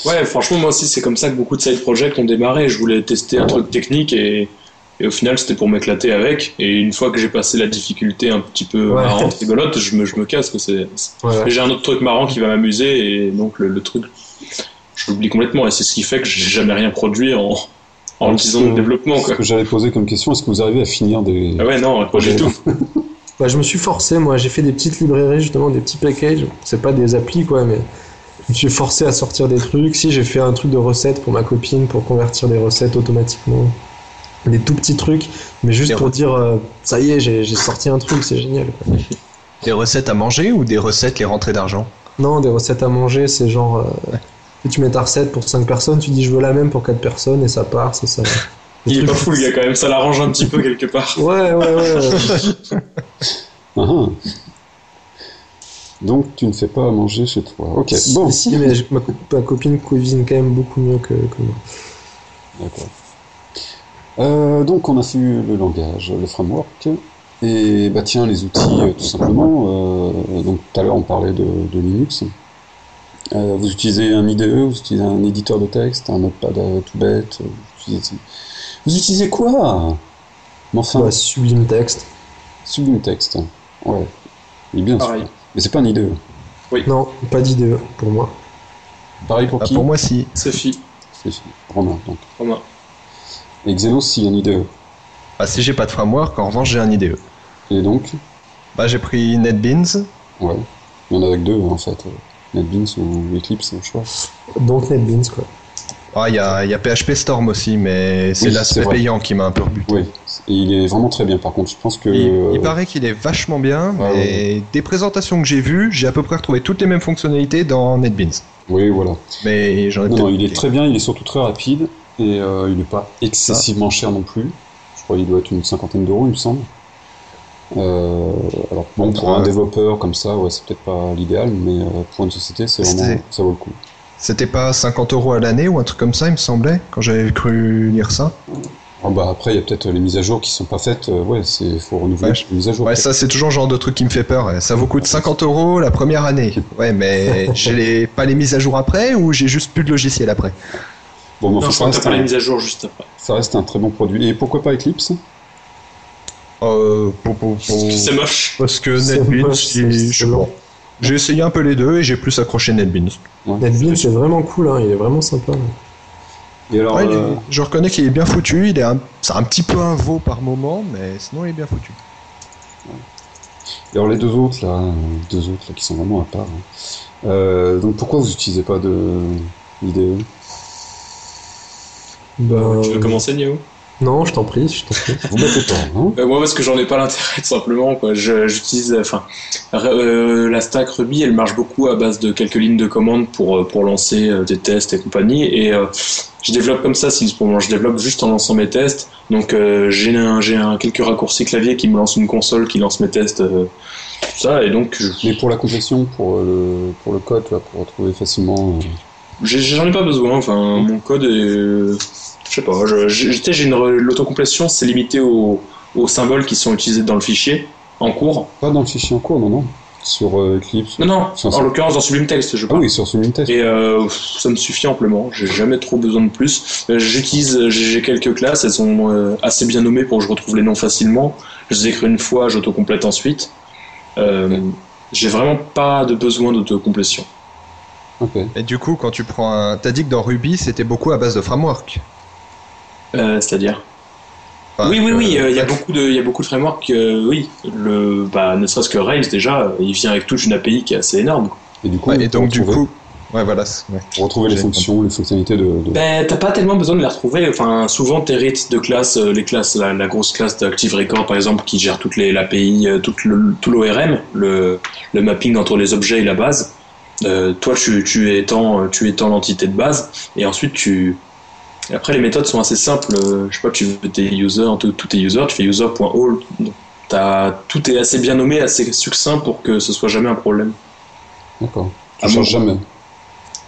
Ouais, franchement, moi aussi, c'est comme ça que beaucoup de side projects ont démarré. Je voulais tester un truc technique et, Et au final, c'était pour m'éclater avec. Et une fois que j'ai passé la difficulté un petit peu Ouais. marrante, rigolote, je me, je me casse. que c'est Ouais. J'ai un autre truc marrant qui va m'amuser et donc le, le truc, je l'oublie complètement. Et c'est ce qui fait que j'ai jamais rien produit en, en Ouais, 10 ans de ce- développement. Ce Quoi. que j'allais poser comme question, est-ce que vous arrivez à finir des. Ah ouais, non, pas du tout. Bah, je me suis forcé, moi, j'ai fait des petites librairies, justement, des petits packages. C'est pas des applis, quoi, mais je me suis forcé à sortir des trucs. Si, j'ai fait un truc de recettes pour ma copine pour convertir des recettes automatiquement. Des tout petits trucs, mais juste Des pour re- dire, euh, ça y est, j'ai j'ai sorti un truc, c'est génial. quoi. Des recettes à manger ou des recettes les rentrées d'argent? Non, des recettes à manger, c'est genre. euh, tu mets ta recette pour 5 personnes, tu dis je veux la même pour 4 personnes et ça part, c'est ça. Il est pas fou le gars quand même, ça l'arrange un petit peu quelque part. Ouais, ouais, ouais. Ah, ah. Donc tu ne fais pas à manger chez toi. Ok, bon. Si, si, mais je- ma, co- ma copine cuisine quand même beaucoup mieux que, que moi. D'accord. Euh, donc on a vu le langage, le framework, et bah tiens les outils euh, tout simplement. Euh, donc tout à l'heure on parlait de, de Linux. Euh, vous utilisez un IDE, vous utilisez un éditeur de texte, un notepad euh, tout bête. euh, Vous utilisez, vous utilisez quoi? Mais enfin, Ouais, sublime texte. Sublime Text. Ouais, il est bien Pareil. celui-là. Mais c'est pas un IDE. Non, pas d'idée pour moi. Pareil pour Bah, qui? Pour moi, si. Sophie, C'est Romain. Donc. Romain. Et Xenos, si un IDE. Bah, si j'ai pas de framework, en revanche, j'ai un IDE. Et donc, Bah, j'ai pris NetBeans. ouais, il y en a avec deux en fait. NetBeans ou Eclipse, je crois. Donc NetBeans, quoi. Ah, il y a, il y a PHP Storm aussi, mais c'est Oui, l'aspect payant qui m'a un peu rebuté. Oui, et il est vraiment très bien par contre. Je pense que. Il, il euh, paraît qu'il est vachement bien, mais des présentations que j'ai vues, j'ai à peu près retrouvé toutes les mêmes fonctionnalités dans NetBeans. Oui, voilà. Mais j'en ai Non, peut-être non, il est très bien, il est surtout très rapide et euh, il n'est pas excessivement cher non plus. Je crois qu'il doit être une cinquantaine d'euros, il me semble. Euh, alors bon, pour un développeur comme ça, ouais, c'est peut-être pas l'idéal, mais euh, pour une société, c'est vraiment ça vaut le coup. C'était pas 50 euros à l'année ou un truc comme ça, il me semblait, quand j'avais cru lire ça? Ah bah après, il y a peut-être les mises à jour qui sont pas faites. euh, ouais, c'est faut renouveler Ouais. les mises à jour. Ouais, ça c'est toujours le genre de truc qui me fait peur. Ça vous coûte 50 euros la première année. Ouais, mais j'ai les- pas les mises à jour après ou j'ai juste plus de logiciel après? Bon, mais Non, enfin, je ça, crois que t'as reste pas les un, mises à jour juste après. ça reste un très bon produit. Et pourquoi pas Eclipse? Euh, pour, pour- pour- C'est moche. Parce que NetBeans, j'ai- essayé un peu les deux et j'ai plus accroché NetBeans. Ouais. NetBeans, c'est vraiment cool, hein, il est vraiment sympa. Et alors, Ouais, il est- euh, je reconnais qu'il est bien foutu. Il est un, c'est un petit peu un veau par moment, mais sinon il est bien foutu. et alors les deux autres là, euh, deux autres là qui sont vraiment à part. hein. Euh, donc pourquoi vous utilisez pas de IDE Ben, Tu veux commencer, Nio Non, je t'en prie, je t'en prie. Vous battez pas, hein Euh, moi, parce que j'en ai pas l'intérêt, tout simplement. Quoi. Je- J'utilise, enfin, euh, la stack Ruby, elle marche beaucoup à base de quelques lignes de commande pour euh, pour lancer euh, des tests et compagnie. Et euh, je développe comme ça, si pour moi, je développe juste en lançant mes tests. Donc, euh, j'ai un, j'ai un quelques raccourcis clavier qui me lance une console qui lance mes tests, euh, tout ça. Et donc, je- Mais pour la complétion, pour euh, le pour le code, pour retrouver facilement. euh, j'ai- j'en ai pas besoin. Enfin, mon code est, je sais pas. Je, je- tu sais, j'ai une re- l'autocomplétion, c'est limité aux, aux symboles qui sont utilisés dans le fichier en cours. Pas dans le fichier en cours, non, non. Sur euh, Eclipse. Non, non, Sur- en l'occurrence dans Sublime Text, je Ah parle. oui, sur Sublime Test. Et euh, ça me suffit amplement, j'ai jamais trop besoin de plus. Euh, J'utilise, j'ai quelques classes, elles sont euh, assez bien nommées pour que je retrouve les noms facilement. Je les écris une fois, j'autocomplète ensuite. Euh, j'ai vraiment pas de besoin d'autocomplétion. Ok. Et du coup, quand tu prends un. T'as dit que dans Ruby, c'était beaucoup à base de framework. Euh, C'est-à-dire Enfin, Oui, oui, oui, euh, euh, il y a beaucoup de, il y a beaucoup de frameworks. euh, oui, le, bah, ne serait-ce que Rails déjà, il vient avec toute une API qui est assez énorme. Et du coup, Ouais, et donc du coup. Ouais, voilà. c'est- ouais. pour retrouver les fonctions, les fonctionnalités de. de- Ben, t'as pas tellement besoin de les retrouver. Enfin, souvent, t'hérites de classes, euh, les classes, la, la grosse classe d'Active Record, par exemple, qui gère toutes les l'API, tout le, tout l'ORM, le, le mapping entre les objets et la base. Euh, toi, tu, tu étends, tu étends l'entité de base, et ensuite tu. Et après, les méthodes sont assez simples. Euh, Je sais pas, tu veux tes users, tout, tout tes users, tu fais user.all. Tout est assez bien nommé, assez succinct pour que ce soit jamais un problème. D'accord. Tu Ah, changes bon. jamais.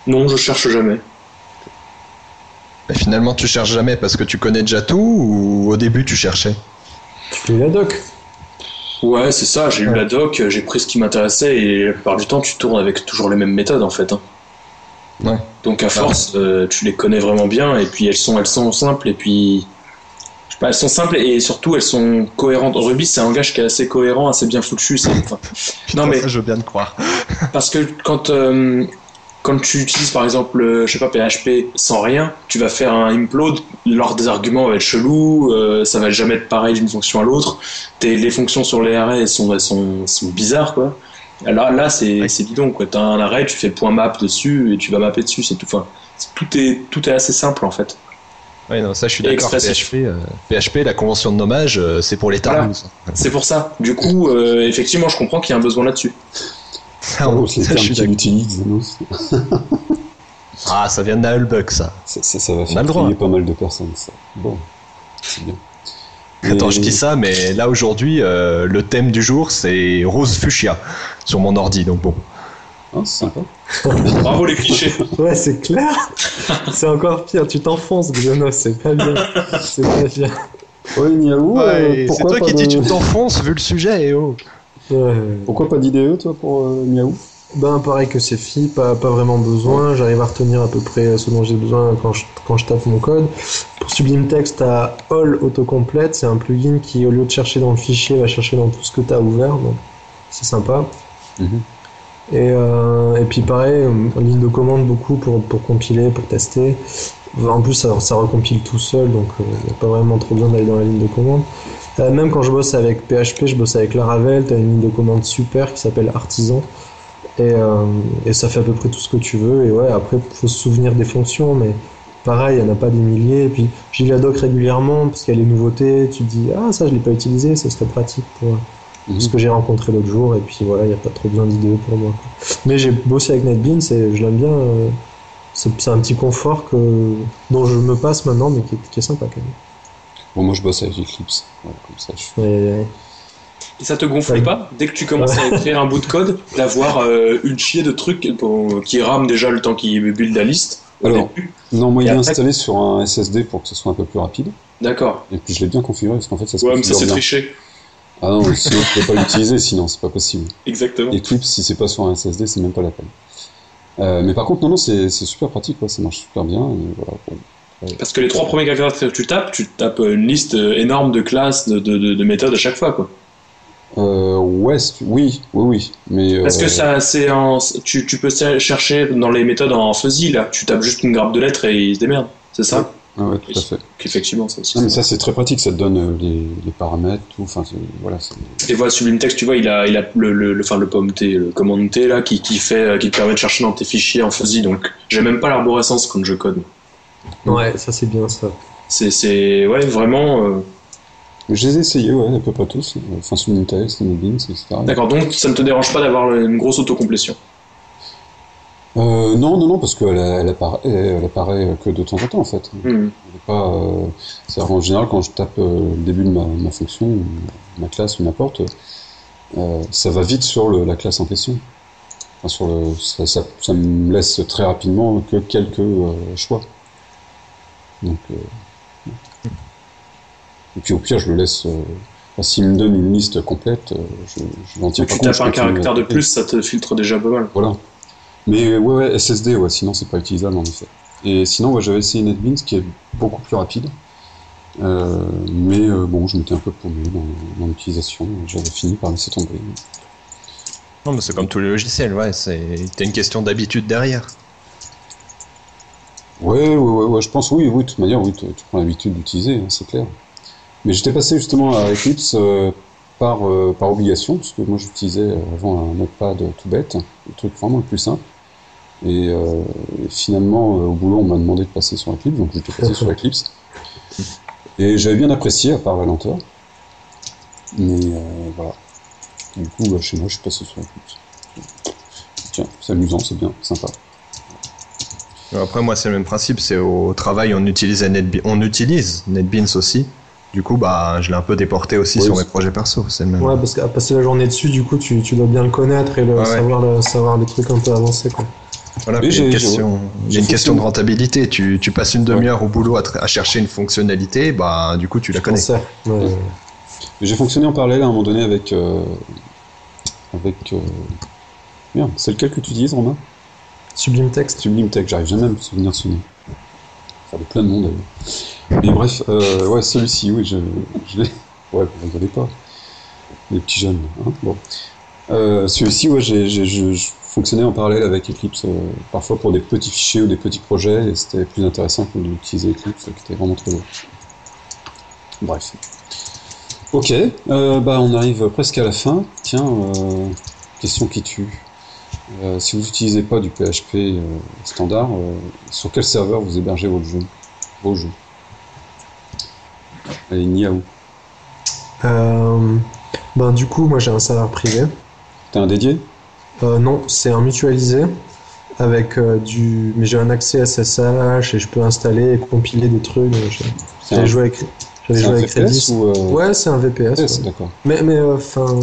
Non, je cherche jamais. Et finalement, tu cherches jamais parce que tu connais déjà tout ou au début tu cherchais? Tu fais la doc. Ouais, c'est ça, j'ai eu la doc, j'ai pris ce qui m'intéressait et la plupart du temps tu tournes avec toujours les mêmes méthodes en fait. hein. Ouais. Donc à force, euh, tu les connais vraiment bien et puis elles sont, elles sont simples et puis Bah, elles sont simples et surtout elles sont cohérentes. Ruby, c'est un langage qui est assez cohérent, assez bien foutu. enfin, non mais ça, je veux bien te croire. parce que quand euh, quand tu utilises par exemple, euh, je sais pas, PHP sans rien, tu vas faire un implode, l'ordre des arguments va être chelou, euh, ça va jamais être pareil d'une fonction à l'autre. Les fonctions sur les arrêts elles sont, sont, sont bizarres quoi. Là, là c'est Ouais. bidon quoi. T'as un arrêt, tu fais point map dessus et tu vas mapper dessus, c'est tout. Enfin, c'est- tout est tout est assez simple en fait. Ouais, non, ça, je suis d'accord. expressif. PHP, euh, PHP, la convention de nommage, euh, c'est pour les Voilà. C'est pour ça. Du coup, euh, effectivement, je comprends qu'il y a un besoin là-dessus. Ah, Oh, ça, je suis utilise. Ah, ça vient de Nullbug, ça. Ça, ça, ça va a faire pas mal de personnes, ça. Bon, c'est bien. Attends, Mais- je dis ça, mais là aujourd'hui, euh, le thème du jour, c'est rose fuchsia sur mon ordi, donc bon. Ah, c'est sympa. Bravo les clichés. Ouais, c'est clair. c'est encore pire. Tu t'enfonces, Xenos. C'est pas bien. C'est pas bien. Ouais, Niaou, euh, c'est toi pas qui de... dis tu t'enfonces vu le sujet, et oh. Ouais. Pourquoi pas d'IDE, toi, pour euh, Miaou? Ben pareil que Cefi, pas, pas vraiment besoin. J'arrive à retenir à peu près ce dont j'ai besoin quand je, quand je tape mon code. Sublime Text, t'as All Autocomplete. C'est un plugin qui, au lieu de chercher dans le fichier, va chercher dans tout ce que t'as ouvert. Donc c'est sympa. Mhm. Et, euh, et puis pareil, en ligne de commande beaucoup pour, pour compiler, pour tester. En plus, ça, ça recompile tout seul, donc il n'y a pas vraiment trop besoin d'aller dans la ligne de commande. Euh, même quand je bosse avec PHP, je bosse avec Laravel, tu as une ligne de commande super qui s'appelle Artisan. Et, euh, et ça fait à peu près tout ce que tu veux. Et ouais, après, il faut se souvenir des fonctions, mais pareil, il n'y en a pas des milliers. Et puis, j'ai la doc régulièrement parce qu'il y a les nouveautés. Tu te dis, ah, ça, je l'ai pas utilisé, ça serait pratique pour Mhm. ce que j'ai rencontré l'autre jour. Et puis voilà, il n'y a pas trop besoin d'idées pour moi. quoi. Mais j'ai bossé avec NetBeans et je l'aime bien. euh, c'est un petit confort que, dont je me passe maintenant, mais qui, est- qui est sympa quand même. Bon, moi, je bosse avec Eclipse. Voilà, comme ça, je suis... Et- Et ça te gonfle Ouais. pas? Dès que tu commences à écrire un bout de code d'avoir euh, une chier de trucs pour- qui rament déjà le temps qu'il build la liste Alors, début Non, moi, il Et est après- installé sur un SSD pour que ce soit un peu plus rapide. D'accord. Et puis, je l'ai bien configuré, parce qu'en fait, ça se Ouais, mais ça c'est triché. Ah non, sinon, tu peux pas l'utiliser, sinon, c'est pas possible. Exactement. Eclipse, si c'est pas sur un SSD, c'est même pas la peine. Euh, mais par contre, non, non, c'est super pratique, quoi, ça marche super bien. Et voilà, bon. Parce que les trois premiers caractères que tu tapes, tu tapes une liste euh, énorme de classes, de, de, de- de méthodes à chaque fois, quoi. Euh, ouais, c'est- oui, oui, oui. Mais, Parce euh, que ça, c'est en, tu, tu peux chercher dans les méthodes en fuzzy, là. Tu tapes juste une grappe de lettres et il se démerde. C'est ça? ah ouais, tout à fait. Effectivement, ça aussi. Non, mais ça, c'est très pratique, ça te donne euh, les, les paramètres, tout. Enfin, voilà, c'est- Et voilà, Sublime Text, tu vois, il a, il a le, le, le, enfin, le pomme T, le commande T, là, qui, qui fait, euh, qui te permet de chercher dans tes fichiers en fuzzy. Donc, j'ai même pas l'arborescence quand je code. Ouais, ça c'est bien ça. C'est, c'est, ouais, vraiment, euh, je les ai essayés, ouais, à peu près tous. Enfin, Nintex, Nebins, etc. d'accord. Donc, ça ne te dérange pas d'avoir une grosse autocomplétion? Euh, non, non, non, parce qu'elle elle apparaît, elle apparaît que de temps en temps, en fait. Hmm. Elle est pas, euh, c'est-à-dire, en général, quand je tape euh, le début de ma, ma fonction, ma classe ou n'importe, euh, ça va vite sur le- la classe en question. Enfin, sur le, ça, ça, ça me laisse très rapidement que quelques euh, choix. Donc, euh, et puis au pire, je le laisse. Euh, S'il me donne une liste complète, euh, je, je n'en tiens Tu pas compte. tapes je un caractère de plus, ça te filtre déjà pas mal. Voilà. Mais ouais, ouais, SSD, ouais, sinon c'est pas utilisable en effet. Et sinon, ouais, j'avais essayé NetBeans qui est beaucoup plus rapide. Euh, mais euh, bon, je m'étais un peu paumé dans, dans l'utilisation. J'avais fini par laisser tomber. Non, mais c'est comme tous les logiciels, ouais, c'est t'as une question d'habitude derrière. Ouais, ouais, ouais, ouais, je pense, oui, oui, de toute manière, oui, tu, tu prends l'habitude d'utiliser, hein, c'est clair. Mais j'étais passé justement à Eclipse euh, par, euh, par obligation, parce que moi j'utilisais avant un notepad tout bête, le truc vraiment le plus simple. Et, euh, finalement, euh, au boulot, on m'a demandé de passer sur Eclipse, donc j'étais passé sur Eclipse. Et j'avais bien apprécié, à part la lenteur. Mais euh, voilà. Du coup, bah, chez moi, je suis passé sur Eclipse. Tiens, c'est amusant, c'est bien, sympa. Après, moi, c'est le même principe, c'est au travail, on utilise NetBeans, on utilise NetBeans aussi. Du coup, bah, je l'ai un peu déporté aussi Oui, sur mes projets perso, c'est le même. Ouais, parce qu'à passer la journée dessus, du coup, tu, tu dois bien le connaître et le, Ouais, ouais. savoir, le- savoir les trucs un peu avancés. Quoi. Voilà, a une j'ai- question, j'ai une question de rentabilité. Tu, tu passes une demi-heure au boulot à, tra- à chercher une fonctionnalité, bah, du coup, tu la connais. Ouais. J'ai fonctionné en parallèle à un moment donné avec. euh, avec. euh, Merde, c'est lequel que tu utilises, Romain? Sublime Text. Sublime Tech, j'arrive jamais à me souvenir de ce nom. Enfin, de plein de monde. Mais bref, euh, ouais, celui-ci, oui, je, je l'ai. Ouais, vous rigolez pas. Les petits jeunes, hein, bon. Euh, celui-ci, ouais, j'ai, j'ai- je, fonctionnais en parallèle avec Eclipse, euh, parfois pour des petits fichiers ou des petits projets, et c'était plus intéressant que d'utiliser Eclipse, qui était vraiment trop lourd. Bref. Ok, bah on arrive presque à la fin. Tiens, question qui tue. Euh, si vous n'utilisez pas du PHP euh, standard, euh, sur quel serveur vous hébergez votre jeu, vos jeux Allez, Niaou. Euh, ben, du coup, moi j'ai un serveur privé. T'as un dédié? Non, c'est un mutualisé avec du. Mais j'ai un accès SSH et je peux installer et compiler des trucs. j'ai- un, joué avec, j'avais joué avec Redis. ou Ouais, c'est un VPS. VPS, ouais. d'accord. Mais, mais, enfin.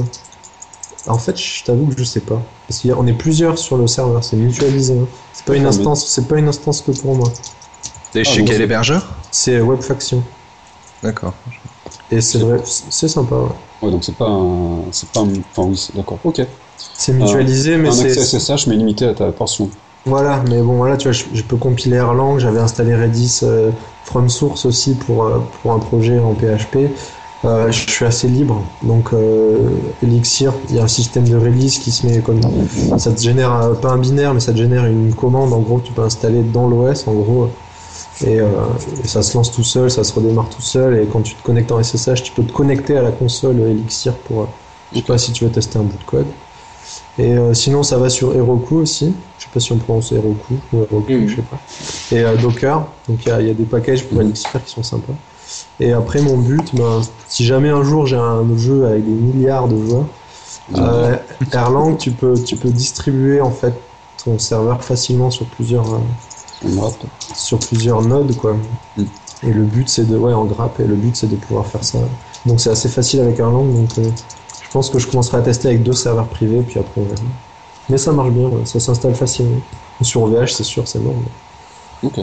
En fait, je t'avoue que je sais pas. Parce qu'on est plusieurs sur le serveur, c'est mutualisé. hein. C'est pas une mais- instance, c'est pas une instance que pour moi. T'es Ah, chez quel c'est- hébergeur C'est Webfaction. D'accord. Et c'est vrai, c'est sympa. ouais. Ouais, donc c'est pas un, c'est pas un, enfin oui, c'est- d'accord. Ok. C'est mutualisé, mais un c'est. accès SSH mais limité à ta portion. Voilà, mais bon, voilà, tu vois, je, je peux compiler Erlang, j'avais installé Redis euh, from source aussi pour, euh, pour un projet en PHP. Euh, je suis assez libre, donc euh, Elixir, il y a un système de release qui se met comme ça te génère pas un binaire, mais ça te génère une commande en gros que tu peux installer dans l'OS en gros, et, euh, et ça se lance tout seul, ça se redémarre tout seul, et quand tu te connectes en SSH, tu peux te connecter à la console Elixir pour, euh, je sais pas si tu veux tester un bout de code. Et euh, sinon, ça va sur Heroku aussi. Je sais pas si on prononce Heroku ou Heroku, Mhm. je sais pas. Et Docker. Donc il y y a des packages pour. Elixir qui sont sympas. Et après, mon but, ben, si jamais un jour j'ai un jeu avec des milliards de joueurs, euh, Erlang, tu peux, tu peux distribuer en fait ton serveur facilement sur plusieurs, euh, sur plusieurs nodes, quoi. Mhm. Et le but, c'est de, ouais, en grappe, et le but, c'est de pouvoir faire ça. Donc c'est assez facile avec Erlang, donc euh, je pense que je commencerai à tester avec deux serveurs privés, puis après on verra. Mais ça marche bien, ouais, ça s'installe facilement. Sur OVH, c'est sûr, c'est mais- Ok.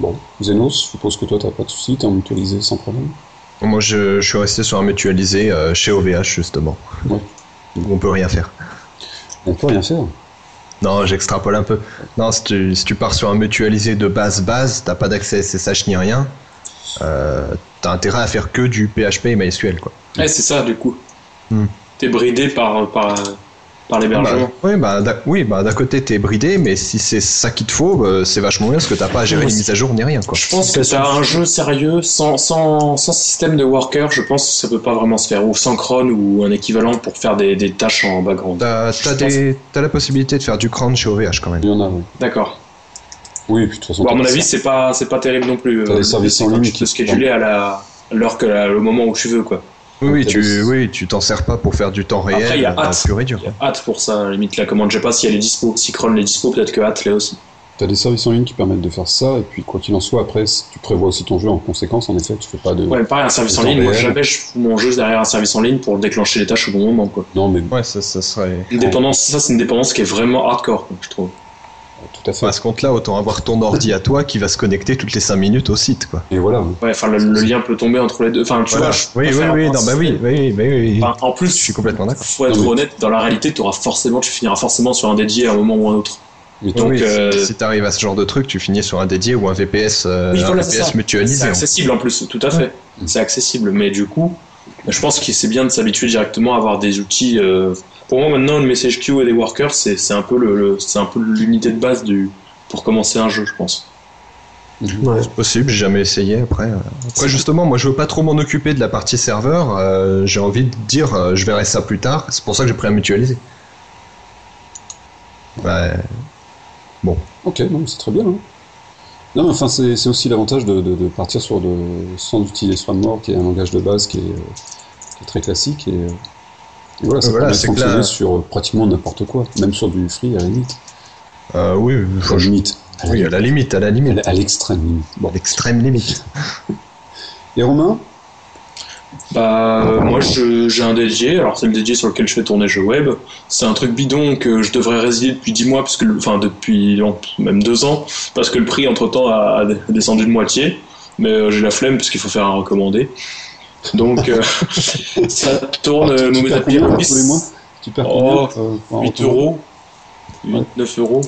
Bon, Xenos, je suppose que toi t'as pas de soucis, t'es en mutualisé sans problème. Moi, je, je suis resté sur un mutualisé euh, chez OVH, justement. Ouais. On peut rien faire. On peut rien faire. Non, j'extrapole un peu. Non, si tu, si tu pars sur un mutualisé de base base, t'as pas d'accès SSH ni rien. Euh, t'as intérêt à faire que du PHP et MySQL, quoi. Ouais, c'est ça, du coup. Hmm. T'es bridé par, par, par l'hébergement. Bah, oui, bah, d'un- oui, bah, d'un côté t'es bridé, mais si c'est ça qu'il te faut, bah, c'est vachement bien parce que t'as pas à gérer les mises à jour ni rien, quoi. Je pense que t'as un jeu sérieux sans, sans, sans système de worker, je pense que ça peut pas vraiment se faire. Ou sans cron ou un équivalent pour faire des, des tâches en background. T'as t'as la possibilité de faire du cran chez OVH quand même. Il y en a, oui. D'accord. Oui, puis de toute façon. Bon, à mon avis, c'est pas, c'est pas terrible non plus. T'as Euh, des services c'est en ligne Tu qui peux te scheduler à l'heure que la- le moment où tu veux, quoi. Oui, tu, des- oui, tu t'en sers pas pour faire du temps réel. Après, il y a hâte. pour ça, limite la commande. Je sais pas si elle est dispo. Si cron est dispo, peut-être que hâte l'est aussi. T'as des services en ligne qui permettent de faire ça, et puis quoi qu'il en soit, après, tu prévois aussi ton jeu en conséquence, en effet, tu fais pas de. Ouais, mais pareil, un service en ligne. Moi, jamais je fous mon jeu derrière un service en ligne pour déclencher les tâches au bon moment, quoi. Non, mais Ouais, ça, ça serait. Une dépendance, ça, c'est une dépendance qui est vraiment hardcore, quoi, je trouve. Tout à fait. À ce compte-là, autant avoir ton ordi à toi qui va se connecter toutes les 5 minutes au site, quoi. Et voilà. Ouais, enfin, le, le lien peut tomber entre les deux. Enfin, tu Voilà. vois, oui, oui, oui, non, bah oui, oui, oui, oui. Enfin, en plus, Je suis complètement d'accord. Faut être honnête, dans la réalité, tu auras forcément, tu finiras forcément sur un dédié à un moment ou un autre. Mais Donc, oui, euh, si t'arrives à ce genre de truc, tu finis sur un dédié ou un VPS, euh, Oui, un voilà, c'est VPS mutualisé. C'est accessible en plus, tout à fait. C'est accessible, mais du coup, je pense que c'est bien de s'habituer directement à avoir des outils. euh, Pour moi, maintenant, une message queue et des workers, c'est c'est un peu le, le- c'est un peu l'unité de base du pour commencer un jeu, je pense. Ouais. Possible, j'ai jamais essayé après. euh. Après, justement, moi je veux pas trop m'en occuper de la partie serveur. euh, j'ai envie de dire, euh, je verrai ça plus tard. C'est pour ça que j'ai pris un mutualisé. Ouais. Ok, non, c'est très bien. hein. Non, mais enfin, c'est c'est aussi l'avantage de, de- de partir sur de, sans utiliser Swarmore, qui est un langage de base qui est, euh, qui est très classique. Et, euh, et voilà, ça Voilà, permet de c'est que fonctionner là- sur euh, pratiquement n'importe quoi, même sur du free à la limite. Euh, oui, À la limite. À la oui, à la limite, à la limite. à l'extrême limite. Bon. L'extrême limite. Et Romain? Bah, euh, moi, j'ai un dédié. Alors, c'est le dédié sur lequel je fais tourner jeux web. C'est un truc bidon que je devrais résilier depuis 10 mois, parce que, le- enfin, depuis non, même 2 ans, parce que le prix, entre-temps, a, a descendu de moitié. Mais euh, j'ai la flemme, parce qu'il faut faire un recommandé. Donc, euh, ça tourne, euh, tu met perds à tous les mois Tu perds Oh, combien euh, en 8 retour euros, 8, 9 euros.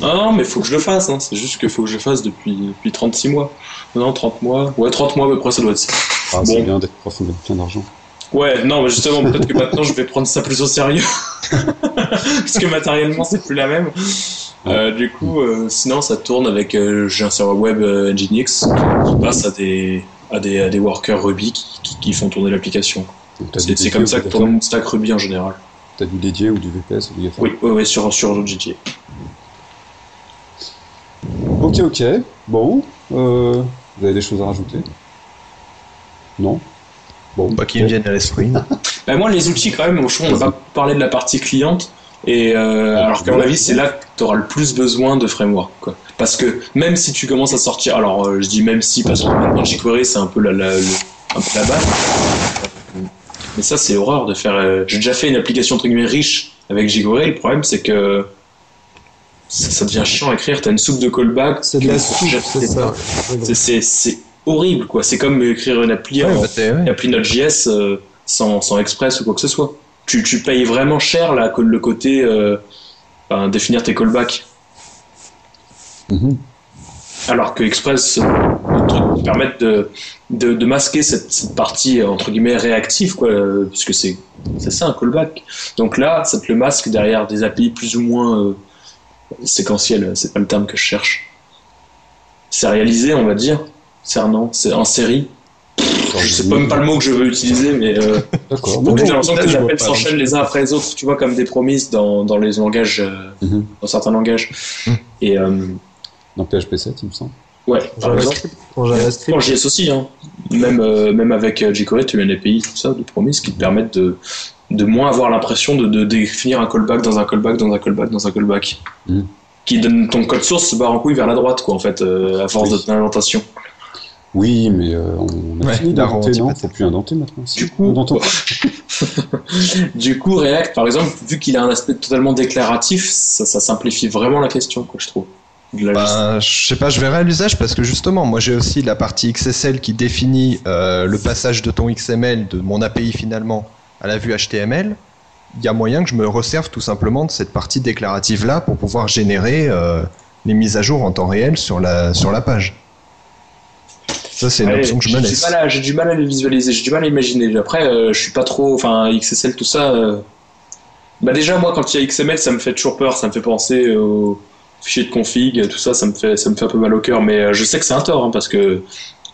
Non, non, mais faut que je le fasse, hein. c'est juste qu'il faut que je le fasse depuis, depuis 36 mois. Non, 30 mois. Ouais, 30 mois à peu près, ça doit être ça. Ah, c'est Bon. bien d'être prof, on gagne plein d'argent. Ouais, non, mais justement, peut-être que maintenant je vais prendre ça plus au sérieux. Parce que matériellement, c'est plus la même. Euh, du coup, euh, sinon, ça tourne avec. euh, J'ai un serveur web euh, Nginx qui passe à des, à des, à des workers Ruby qui, qui, qui font tourner l'application. C'est comme ça que tourne une stack Ruby en général. T'as du dédié ou du VPS. Oui, oui, oui, sur, sur. Ok, ok. Bon, euh, vous avez des choses à rajouter? Non? Bon, Pas qui me viennent à l'esprit. Bah, moi, les outils, quand même, je on va pas parler de la partie cliente. Et euh, alors qu'à mon avis, c'est là que tu auras le plus besoin de framework. Quoi. Parce que même si tu commences à sortir, alors euh, je dis même si, parce que maintenant jQuery c'est un peu la, la, le- un peu la base. Mais ça, c'est horreur de faire. euh, J'ai déjà fait une application entre guillemets riche avec jQuery. Le problème, c'est que ça, ça devient chiant à écrire. T'as une soupe de callback. C'est de que- la soupe, c'est ça. C'est- C'est c'est horrible, quoi. C'est comme écrire une appli Ouais, en, bah, ouais. appli Node.js euh, sans, sans Express ou quoi que ce soit. Tu, tu payes vraiment cher là, le côté euh, ben, définir tes callbacks. Mhm. Alors que Express, euh, le truc qui permet de, de, de masquer cette, cette partie entre guillemets réactive, quoi, euh, puisque c'est c'est ça un callback. Donc là, ça te le masque derrière des API plus ou moins euh, séquentielles, c'est pas le terme que je cherche. Sérialisé, on va dire. C'est non, c'est en série. Je sais pas même pas le mot que je veux utiliser, mais euh, Bon, j'ai l'impression que les appels s'enchaînent les uns après les autres, tu vois, comme des promises dans, dans les langages, euh, Mhm. dans certains langages. Mhm. Et euh, Dans PHP 7, il me semble. ouais, par exemple. JavaScript. En JavaScript. En JS aussi, hein. même, euh, même avec jQuery, tu as une API, tout ça, de promises qui te permettent de, de moins avoir l'impression de, de définir un callback dans un callback dans un callback dans un callback. Mhm. Qui donne ton code source se barre en couille vers la droite, quoi, en fait, euh, à force Oui. de ton inventation. Oui, mais euh, on a Ouais, fini romantique non? Faut plus indenter maintenant. Du coup, du coup, React, par exemple, vu qu'il a un aspect totalement déclaratif, ça, ça simplifie vraiment la question, quoi, je trouve. Ben, je sais pas, je verrai à l'usage parce que justement, moi j'ai aussi la partie XSL qui définit euh, le passage de ton XML, de mon API finalement, à la vue HTML. Il y a moyen que je me resserve tout simplement de cette partie déclarative là pour pouvoir générer euh, les mises à jour en temps réel sur la, sur la page. Ça, c'est une option que je me j'ai du laisse. mal à- J'ai du mal à le visualiser, j'ai du mal à imaginer. Après, euh, je suis pas trop. Enfin, XSL, tout ça. euh, Bah, déjà, moi, quand il y a XML, ça me fait toujours peur, ça me fait penser aux fichiers de config, tout ça, ça me fait, ça me fait un peu mal au cœur. Mais euh, je sais que c'est un tort, hein, parce que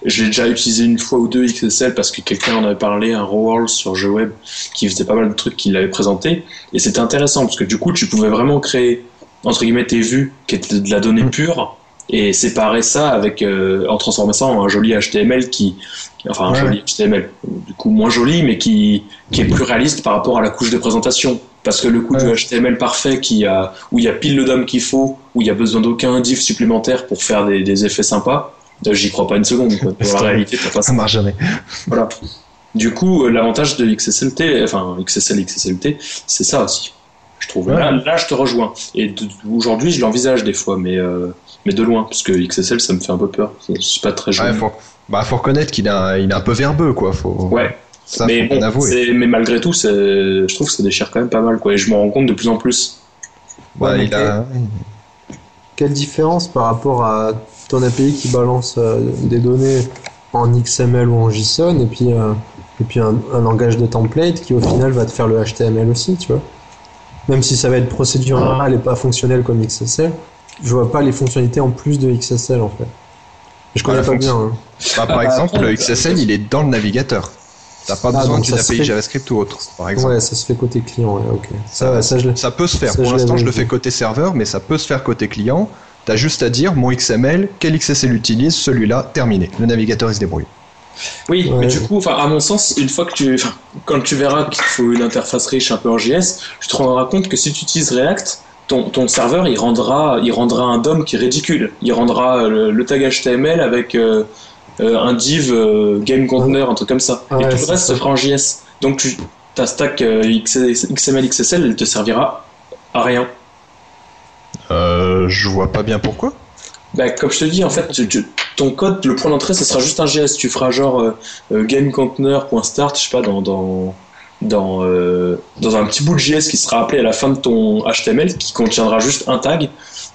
j'ai déjà utilisé une fois ou deux XSL parce que quelqu'un en avait parlé, un Rowell sur jeu web, qui faisait pas mal de trucs qu'il avait présenté. Et c'était intéressant, parce que du coup, tu pouvais vraiment créer, entre guillemets, tes vues, qui étaient de la donnée Mm. pure, et séparer ça avec, euh, en transformant ça en un joli HTML qui, qui- enfin un Ouais. joli HTML, du coup moins joli, mais qui, qui est plus réaliste par rapport à la couche de présentation. Parce que le coup du Ouais. HTML parfait qui a, où il y a pile le DOM qu'il faut, où il y a besoin d'aucun div supplémentaire pour faire des, des effets sympas, euh, j'y crois pas une seconde. Quoi. Dans la réalité, pas ça. Marche jamais. Voilà. Du coup, euh, l'avantage de XSLT, enfin XSL, XSLT, c'est ça aussi. Je trouve. Ouais. Là, là, je te rejoins. Et aujourd'hui, je l'envisage des fois, mais, euh, mais de loin, parce que XSL, ça me fait un peu peur. Je suis pas très Ouais, joli. faut, bah, faut reconnaître qu'il est, un- il est un peu verbeux, quoi. Faut, Ouais, ça, mais bon, mais malgré tout, je trouve que ça déchire quand même pas mal, quoi. Et je m'en rends compte de plus en plus. Ouais, il a- Quelle différence par rapport à ton API qui balance euh, des données en XML ou en JSON et puis, euh, et puis un, un langage de template qui au final va te faire le HTML aussi, tu vois. Même si ça va être procédural et pas fonctionnel comme XSL, je vois pas les fonctionnalités en plus de XSL en fait. Je connais la pas bien. hein. Bah, par Ah, exemple, le XSL, il est dans le navigateur. T'as pas Ah, besoin d'une API fait- JavaScript ou autre, par exemple. Ouais, ça se fait côté client, ouais, ok. Ça, ouais, ça je l'ai. Ça peut se faire. Ça, Pour l'instant, je le fais côté serveur, mais ça peut se faire côté client. T'as juste à dire mon XML, quel XSL utilise, celui-là, terminé. Le navigateur il se débrouille. Oui, Ouais. mais du coup, à mon sens, une fois que tu, quand tu verras qu'il faut une interface riche un peu en JS, tu te rendras compte que si tu utilises React, ton, ton serveur, il rendra, il rendra un DOM qui est ridicule. Il rendra euh, le, le tag HTML avec euh, euh, un div euh, game container, un truc comme ça. Ah Et ouais, tout le reste ça. se fera en JS. Donc tu, ta stack euh, XS XML, XSL, elle te servira à rien. Euh, je vois pas bien pourquoi. Bah, comme je te dis, en fait, tu- tu- ton code, le point d'entrée, ce sera juste un JS. Tu feras genre euh, gamecontainer.start, je sais pas, dans, dans, dans, euh, dans un petit bout de JS qui sera appelé à la fin de ton HTML qui contiendra juste un tag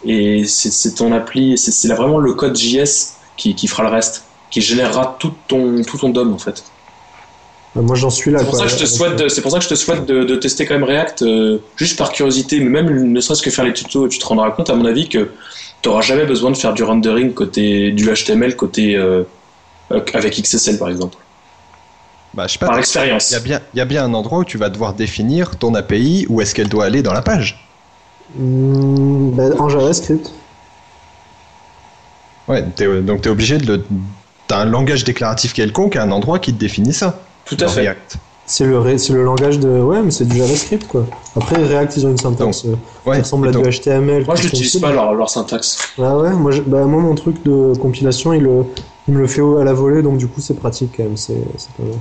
et c'est ton appli, c'est vraiment le code JS qui, qui fera le reste, qui générera tout ton, tout ton DOM en fait. Moi j'en suis là. C'est pour, ça que je te souhaite, c'est pour ça que je te souhaite de, de tester quand même React, euh, juste par curiosité, mais même ne serait-ce que faire les tutos, tu te rendras compte à mon avis que tu n'auras jamais besoin de faire du rendering côté du HTML côté euh, avec XSL par exemple. Bah, je sais pas, par expérience. Il y, a bien, y a bien un endroit où tu vas devoir définir ton API, où est-ce qu'elle doit aller dans la page. Mmh, bah, en JavaScript. Ouais, es, donc tu es obligé de le. T'as un langage déclaratif quelconque à un endroit qui te définit ça. Tout à fait. React. C'est le, le langage de. Ouais, mais c'est du JavaScript quoi. Après, React, ils ont une syntaxe donc, ouais, qui ressemble à du HTML. Moi, je n'utilise pas leur, leur, syntaxe. Ah ouais, moi, je, bah, moi, mon truc de compilation, il, il me le fait à la volée, donc du coup, c'est pratique quand même. C'est pas mal.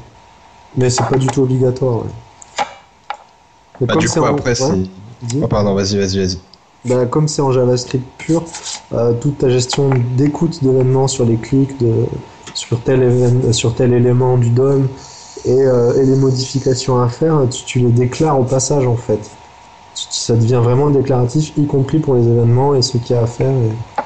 Mais c'est pas du tout obligatoire. Ouais. Mais bah, du coup, après, c'est. Oh, pardon, vas-y, vas-y, vas-y. Bah, comme c'est en JavaScript pur, euh, toute ta gestion d'écoute d'événements sur les clics, de, sur, tel événement, sur tel élément du DOM et, euh, et les modifications à faire, tu, tu, les déclares au passage en fait. Ça devient vraiment déclaratif, y compris pour les événements et ce qu'il y a à faire. Et...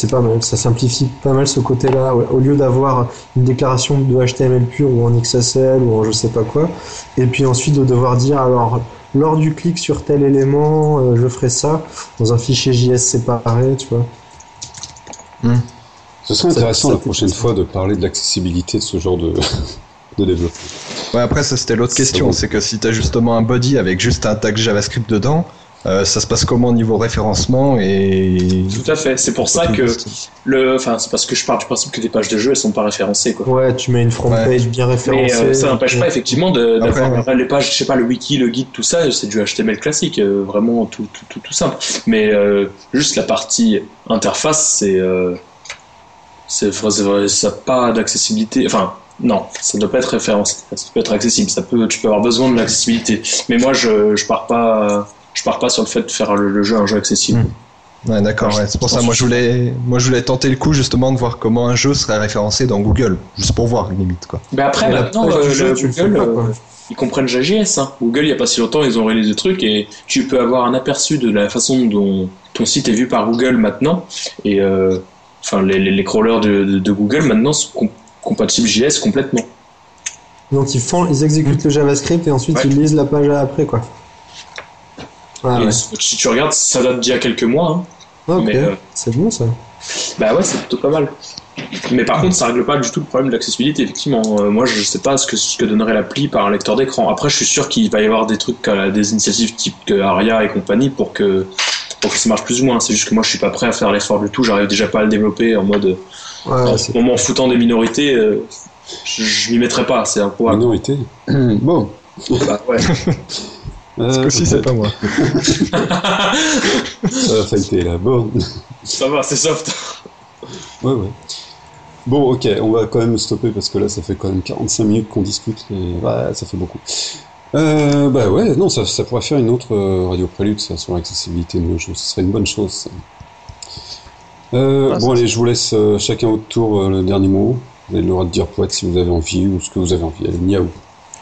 C'est pas mal, ça simplifie pas mal ce côté-là. Au lieu d'avoir une déclaration de HTML pur ou en XSL ou en je sais pas quoi, et puis ensuite de devoir dire alors lors du clic sur tel élément, euh, je ferai ça dans un fichier JS séparé, tu vois. Hmm. Ce serait intéressant ça, la prochaine fois de parler de l'accessibilité de ce genre de, de développement. Ouais, après, ça c'était l'autre question. C'est que si tu as justement un body avec juste un tag JavaScript dedans, euh, ça se passe comment au niveau référencement et tout à fait c'est pour ça que le enfin c'est parce que je pars du principe que des pages de jeu elles sont pas référencées quoi ouais tu mets une front page bien référencée mais euh, ça n'empêche pas effectivement d'avoir ouais. les pages je sais pas le wiki le guide tout ça c'est du HTML classique euh, vraiment tout, tout, tout, tout, simple mais euh, juste la partie interface c'est c'est ça pas d'accessibilité enfin non, ça ne doit pas être référencé. Ça peut être accessible. Ça peut, tu peux avoir besoin de l'accessibilité. Mais moi, je, je pars pas je pars pas sur le fait de faire le, le jeu un jeu accessible. Mmh. Ouais, d'accord. Ouais, c'est pour ça. Moi, je voulais, moi, je voulais tenter le coup justement de voir comment un jeu serait référencé dans Google, juste pour voir limite quoi. Mais après, maintenant, euh, le Google, pas, euh, ils comprennent JS. Hein. Google, il y a pas si longtemps, ils ont réalisé des trucs et tu peux avoir un aperçu de la façon dont ton site est vu par Google maintenant. Et euh, enfin, les, les, les, crawlers de, de, de, Google maintenant sont com compatibles JS complètement. Donc ils font, ils exécutent le JavaScript et ensuite ouais. ils lisent la page après quoi. Ah, ouais. Si tu regardes, ça date d'il y a quelques mois. Hein. Ok, euh... c'est bon ça. Bah ouais, c'est plutôt pas mal. Mais par contre, ça règle pas du tout le problème de l'accessibilité, effectivement. Euh, moi, je sais pas ce que, ce que donnerait l'appli par un lecteur d'écran. Après, je suis sûr qu'il va y avoir des trucs, euh, des initiatives type Aria et compagnie pour que, pour que ça marche plus ou moins. C'est juste que moi, je suis pas prêt à faire l'effort du tout. J'arrive déjà pas à le développer en mode. Ouais, en m'en foutant des minorités, euh, je, je m'y mettrai pas. C'est un peu. Minorité Bon. Bah ouais. Parce que si c'est pas moi. ça a été là. Bon. Ça va, c'est soft. Ouais, ouais. Bon, ok, on va quand même stopper parce que là, ça fait quand même 45 minutes qu'on discute et ça fait beaucoup. Euh, bah ouais, non, ça, ça pourrait faire une autre euh, radio prélude, ça, sur l'accessibilité de nos jeux. Ce serait une bonne chose, ça. Euh, ah, bon, allez, je vous laisse euh, chacun votre tour le dernier mot. Vous avez le droit de dire poète si vous avez envie ou ce que vous avez envie. Allez, miaou.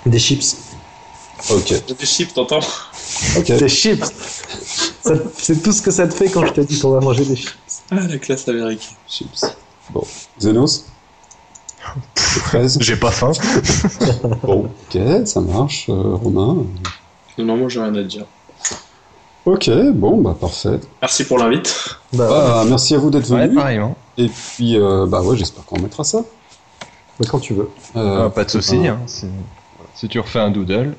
Des chips. Ok. Des chips, t'entends Ok. Des chips. C'est tout ce que ça te fait quand je te dis qu'on va manger des chips. Ah, la classe américaine. Chips. Bon. Zenos J'ai pas faim. bon, ok, ça marche. Euh, Romain Non, non, moi j'ai rien à dire. Ok, bon, bah parfait. Merci pour l'invite. Bah, bah, merci à vous d'être venu. Ouais, pareillement. Et puis, euh, bah ouais, j'espère qu'on mettra ça. Mais quand tu veux. Euh, ah, pas de soucis. Hein, si, si tu refais un doodle.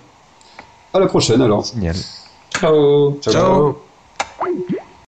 À la prochaine alors. Signal. Ciao. Ciao. Ciao. Ciao.